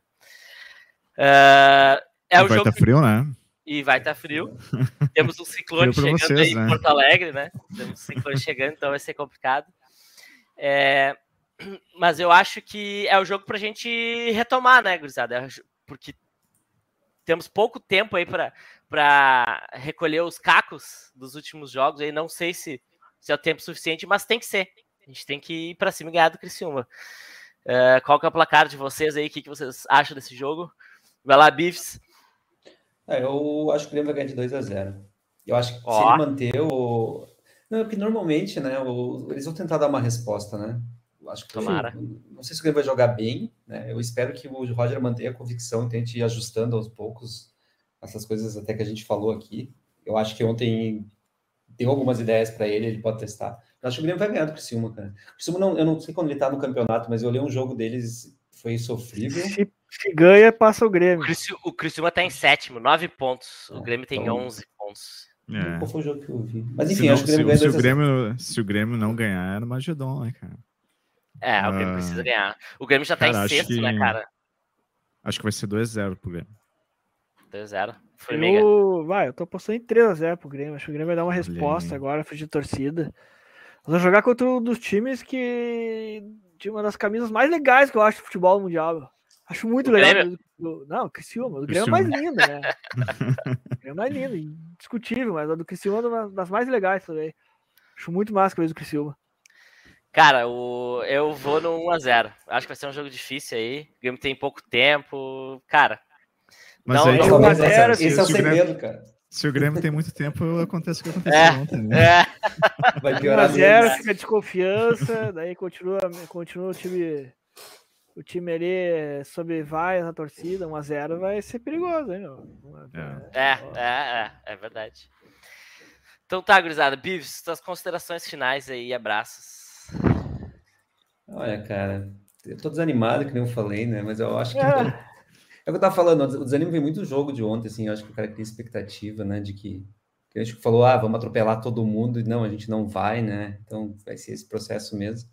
É, é o
vai
jogo
estar frio, né?
e vai estar frio. Temos um ciclone chegando
vocês,
aí
né?
em Porto Alegre, né? Temos um ciclone chegando, então vai ser complicado. É, mas eu acho que é o jogo pra gente retomar, né, gurizada? Porque temos pouco tempo aí para recolher os cacos dos últimos jogos. Aí não sei se, se é o tempo suficiente, mas tem que ser. A gente tem que ir para cima e ganhar do Criciúma. É, qual que é o placar de vocês aí? O que, que vocês acham desse jogo? Vai lá, Bifs.
É, eu acho que o Grêmio vai ganhar de 2 a 0 Eu acho que se
Ó.
ele manter o. Não, é porque normalmente, né, o- eles vão tentar dar uma resposta, né? Acho que
Tomara.
Não sei se o Grêmio vai jogar bem, né? Eu espero que o Roger mantenha a convicção e tente ir ajustando aos poucos essas coisas até que a gente falou aqui. Eu acho que ontem deu algumas ideias para ele, ele pode testar. Eu acho que o Grêmio vai ganhar do Criciúma, cara. O Criciúma, não, eu não sei quando ele tá no campeonato, mas eu olhei um jogo deles, foi sofrível.
Se, se ganha, passa o
O,
Grêmio.
Criciú- o Criciúma tá em sétimo, nove pontos. O
É,
Grêmio tem
então-
11 pontos.
É.
Qual foi o jogo que eu vi? Mas
Se,
enfim,
não-
acho que o Grêmio
se-
ganha
se
2
o
a 0.
Grêmio, se o Grêmio não ganhar, é no Magedon, né, cara?
É, o Grêmio
Ah.
precisa ganhar. O Grêmio já tá
Cara,
em
acho
sexto, né,
que-
cara?
Acho que vai ser 2x0 pro Grêmio.
2x0. Formiga.
Eu, vai, eu tô apostando em 3x0 pro Grêmio. Acho que o Grêmio vai dar uma
Olha
resposta agora, fugir de torcida. Nós vamos jogar contra um dos times que. de uma das camisas mais legais que eu acho do futebol mundial. Acho muito
O
legal.
Grêmio?
Do- Não, o Criciúma. O Grêmio é mais linda, né? o Grêmio é mais linda, indiscutível, mas a do Criciúma é uma das mais legais também. Acho muito massa a camisa do Criciúma.
Cara, o... eu vou no 1x0. Acho que vai ser um jogo difícil aí. O Grêmio tem pouco tempo. Cara,
Mas
Não,
aí,
não,
Esse,
zero,
é, esse é o
se, o Grêmio,
segredo, cara.
se o Grêmio tem muito tempo, acontece o que aconteceu
É,
ontem, né?
é,
Vai piorar
1x0,
menos.
fica desconfiança, daí continua, continua o time. O time ali sob vai a torcida, 1x0 vai ser perigoso, hein? meu?
é, é, é, é verdade. Então tá, gurizada. Bives, suas considerações finais aí, abraços.
Olha, cara, eu tô desanimado, que nem eu falei, né? Mas eu acho que.
É.
É o que eu tava falando, o desânimo vem muito do jogo de ontem, assim, eu acho que o cara cria expectativa, né, de que, que a gente falou, ah, vamos atropelar todo mundo, e não, a gente não vai, né, então vai ser esse processo mesmo.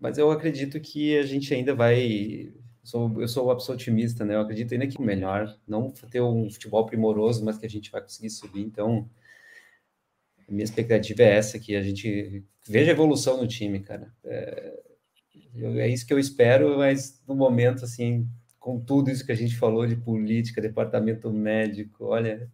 Mas eu acredito que a gente ainda vai, sou, eu sou uma pessoa otimista, né, eu acredito ainda que melhor, não ter um futebol primoroso, mas que a gente vai conseguir subir, então minha expectativa é essa, que a gente veja evolução no time, cara. É, é isso que eu espero, mas no momento, assim, com tudo isso que a gente falou de política, departamento médico, olha,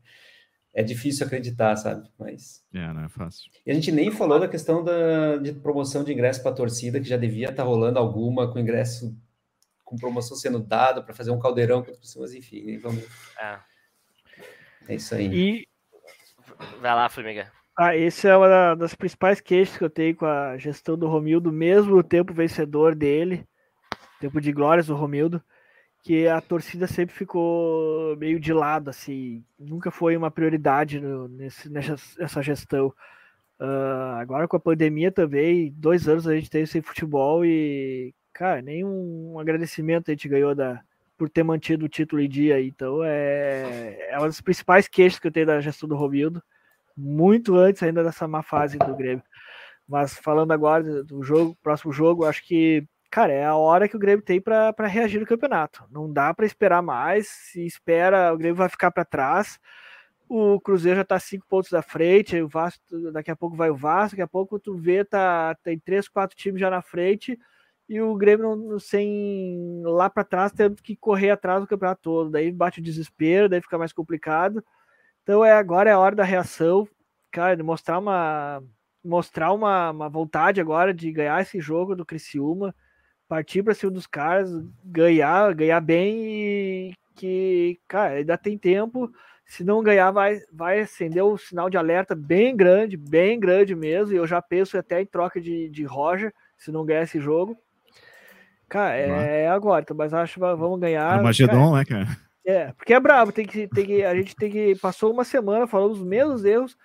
é difícil acreditar, sabe? Mas
É, não é fácil.
e a gente nem falou da questão da de promoção de ingresso para a torcida, que já devia estar rolando alguma com ingresso com promoção sendo dada para fazer um caldeirão contra o mas enfim, nem vamos.
É.
É isso aí.
E
Vai lá, Formiga.
ah, esse é uma da- das principais queixas que eu tenho com a gestão do Romildo, mesmo o tempo vencedor dele, tempo de glórias do Romildo, que a torcida sempre ficou meio de lado, assim, nunca foi uma prioridade no- nesse, nessa, nessa gestão. Ah, agora com a pandemia também, dois anos a gente teve sem futebol e, cara, nenhum agradecimento a gente ganhou da, por ter mantido o título em dia. Então é, é uma das principais queixas que eu tenho da gestão do Romildo, muito antes ainda dessa má fase do Grêmio. Mas falando agora do jogo, próximo jogo, acho que, cara, é a hora que o Grêmio tem para reagir no campeonato. Não dá para esperar mais. Se espera, o Grêmio vai ficar para trás. O Cruzeiro já tá cinco pontos da frente, o Vasco, daqui a pouco vai o Vasco, daqui a pouco tu vê, tá, tem três, quatro times já na frente, e o Grêmio sem lá para trás tendo que correr atrás do campeonato todo. Daí bate o desespero, daí fica mais complicado. Então é agora é a hora da reação, cara, de mostrar uma mostrar uma, uma vontade agora de ganhar esse jogo do Criciúma, partir para cima dos caras, ganhar, ganhar bem e que, cara, ainda tem tempo. Se não ganhar, vai, vai acender o um sinal de alerta bem grande, bem grande mesmo. E eu já penso até em troca de, de Roger, se não ganhar esse jogo. Cara, é agora, então, mas acho que vamos ganhar.
Armagedon, né, cara?
É, porque é brabo, tem que, tem que, a gente tem que. Passou uma semana falando os mesmos erros.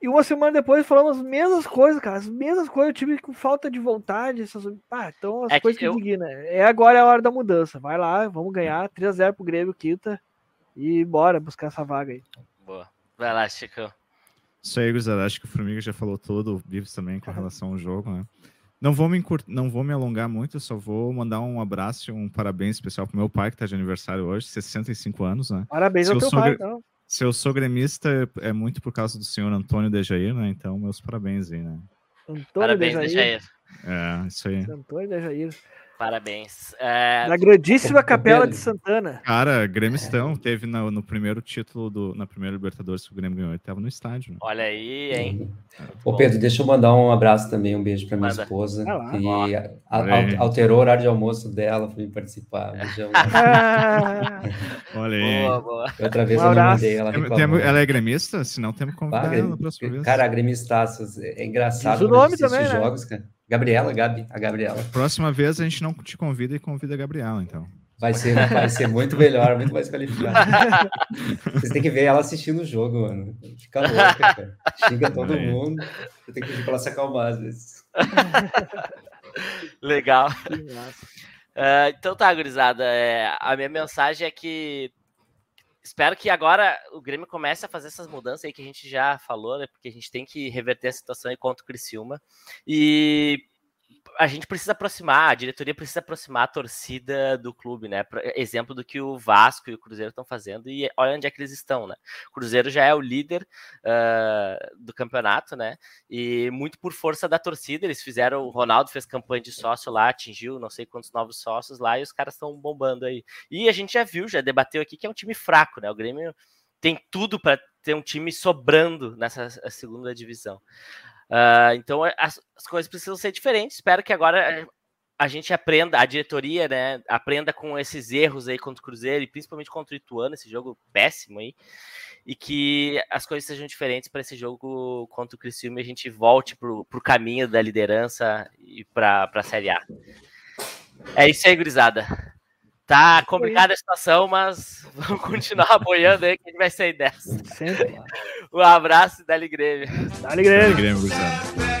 E uma semana depois falamos as mesmas coisas, cara. As mesmas coisas, o time com falta de vontade. Essas... Ah, então as é coisas que, que eu... É agora é a hora da mudança. Vai lá, vamos ganhar 3x0 pro Grêmio, quinta. E bora buscar essa vaga aí.
Boa. Vai lá, Chico.
Isso aí, Guzada. Acho que o Formiga já falou todo, o Bives também com relação ao jogo, né? Não vou me encurt... não vou me alongar muito, só vou mandar um abraço e um parabéns especial pro meu pai, que está de aniversário hoje, 65 anos, né?
Parabéns Se ao teu pai, então.
Se eu sou gremista, é muito por causa do senhor Antônio Dejair, né? Então, meus parabéns aí, né?
Antônio parabéns, Dejair.
É, isso aí.
Antônio Dejair.
Parabéns. É...
Na grandíssima Capela de Santana.
Cara, Grêmio teve no, no, primeiro título, do, na primeira Libertadores que o Grêmio ganhou, ele tava no estádio. Né?
Olha aí, hein?
Ô Pedro, deixa eu mandar um abraço também, um beijo para minha Manda. esposa, que a, a, alterou o horário de almoço dela para me participar. Beijão.
Olha aí. Boa,
boa. Outra vez um eu não mandei, ela
reclamou. Ela é gremista? Se não, temos que convidar ela na próxima vez.
Cara, gremistaços, é engraçado.
Diz o nome também, né?
jogos, cara. Gabriela, Gabi, a Gabriela.
Próxima vez a gente não te convida e convida a Gabriela, então.
Vai ser, vai ser muito melhor, muito mais qualificado. Vocês têm que ver ela assistindo o jogo, mano. Fica louca, cara. Xinga todo Aí. mundo. Eu tenho que pedir pra ela se acalmar às vezes.
Legal. Uh, então tá, gurizada. É, a minha mensagem é que espero que agora o Grêmio comece a fazer essas mudanças aí que a gente já falou, né? Porque a gente tem que reverter a situação aí contra o Criciúma. E a gente precisa aproximar, a diretoria precisa aproximar a torcida do clube, né? Exemplo do que o Vasco e o Cruzeiro estão fazendo e olha onde é que eles estão, né? O Cruzeiro já é o líder uh, do campeonato, né? E muito por força da torcida, eles fizeram, o Ronaldo fez campanha de sócio lá, atingiu não sei quantos novos sócios lá e os caras estão bombando aí. E a gente já viu, já debateu aqui que é um time fraco, né? O Grêmio tem tudo para ter um time sobrando nessa segunda divisão. Uh, então as, as, coisas precisam ser diferentes. Espero que agora eh, a gente aprenda, a diretoria, né, aprenda com esses erros aí contra o Cruzeiro e principalmente contra o Ituano, esse jogo péssimo aí, e que as coisas sejam diferentes para esse jogo contra o Criciúma e a gente volte para o caminho da liderança e para a Série A. É isso aí, gurizada. Tá complicada a situação, mas vamos continuar apoiando aí que a gente vai sair dessa. Sempre. Um abraço e dá-lhe Grêmio.
Dá-lhe Grêmio. Grêmio, Gustavo.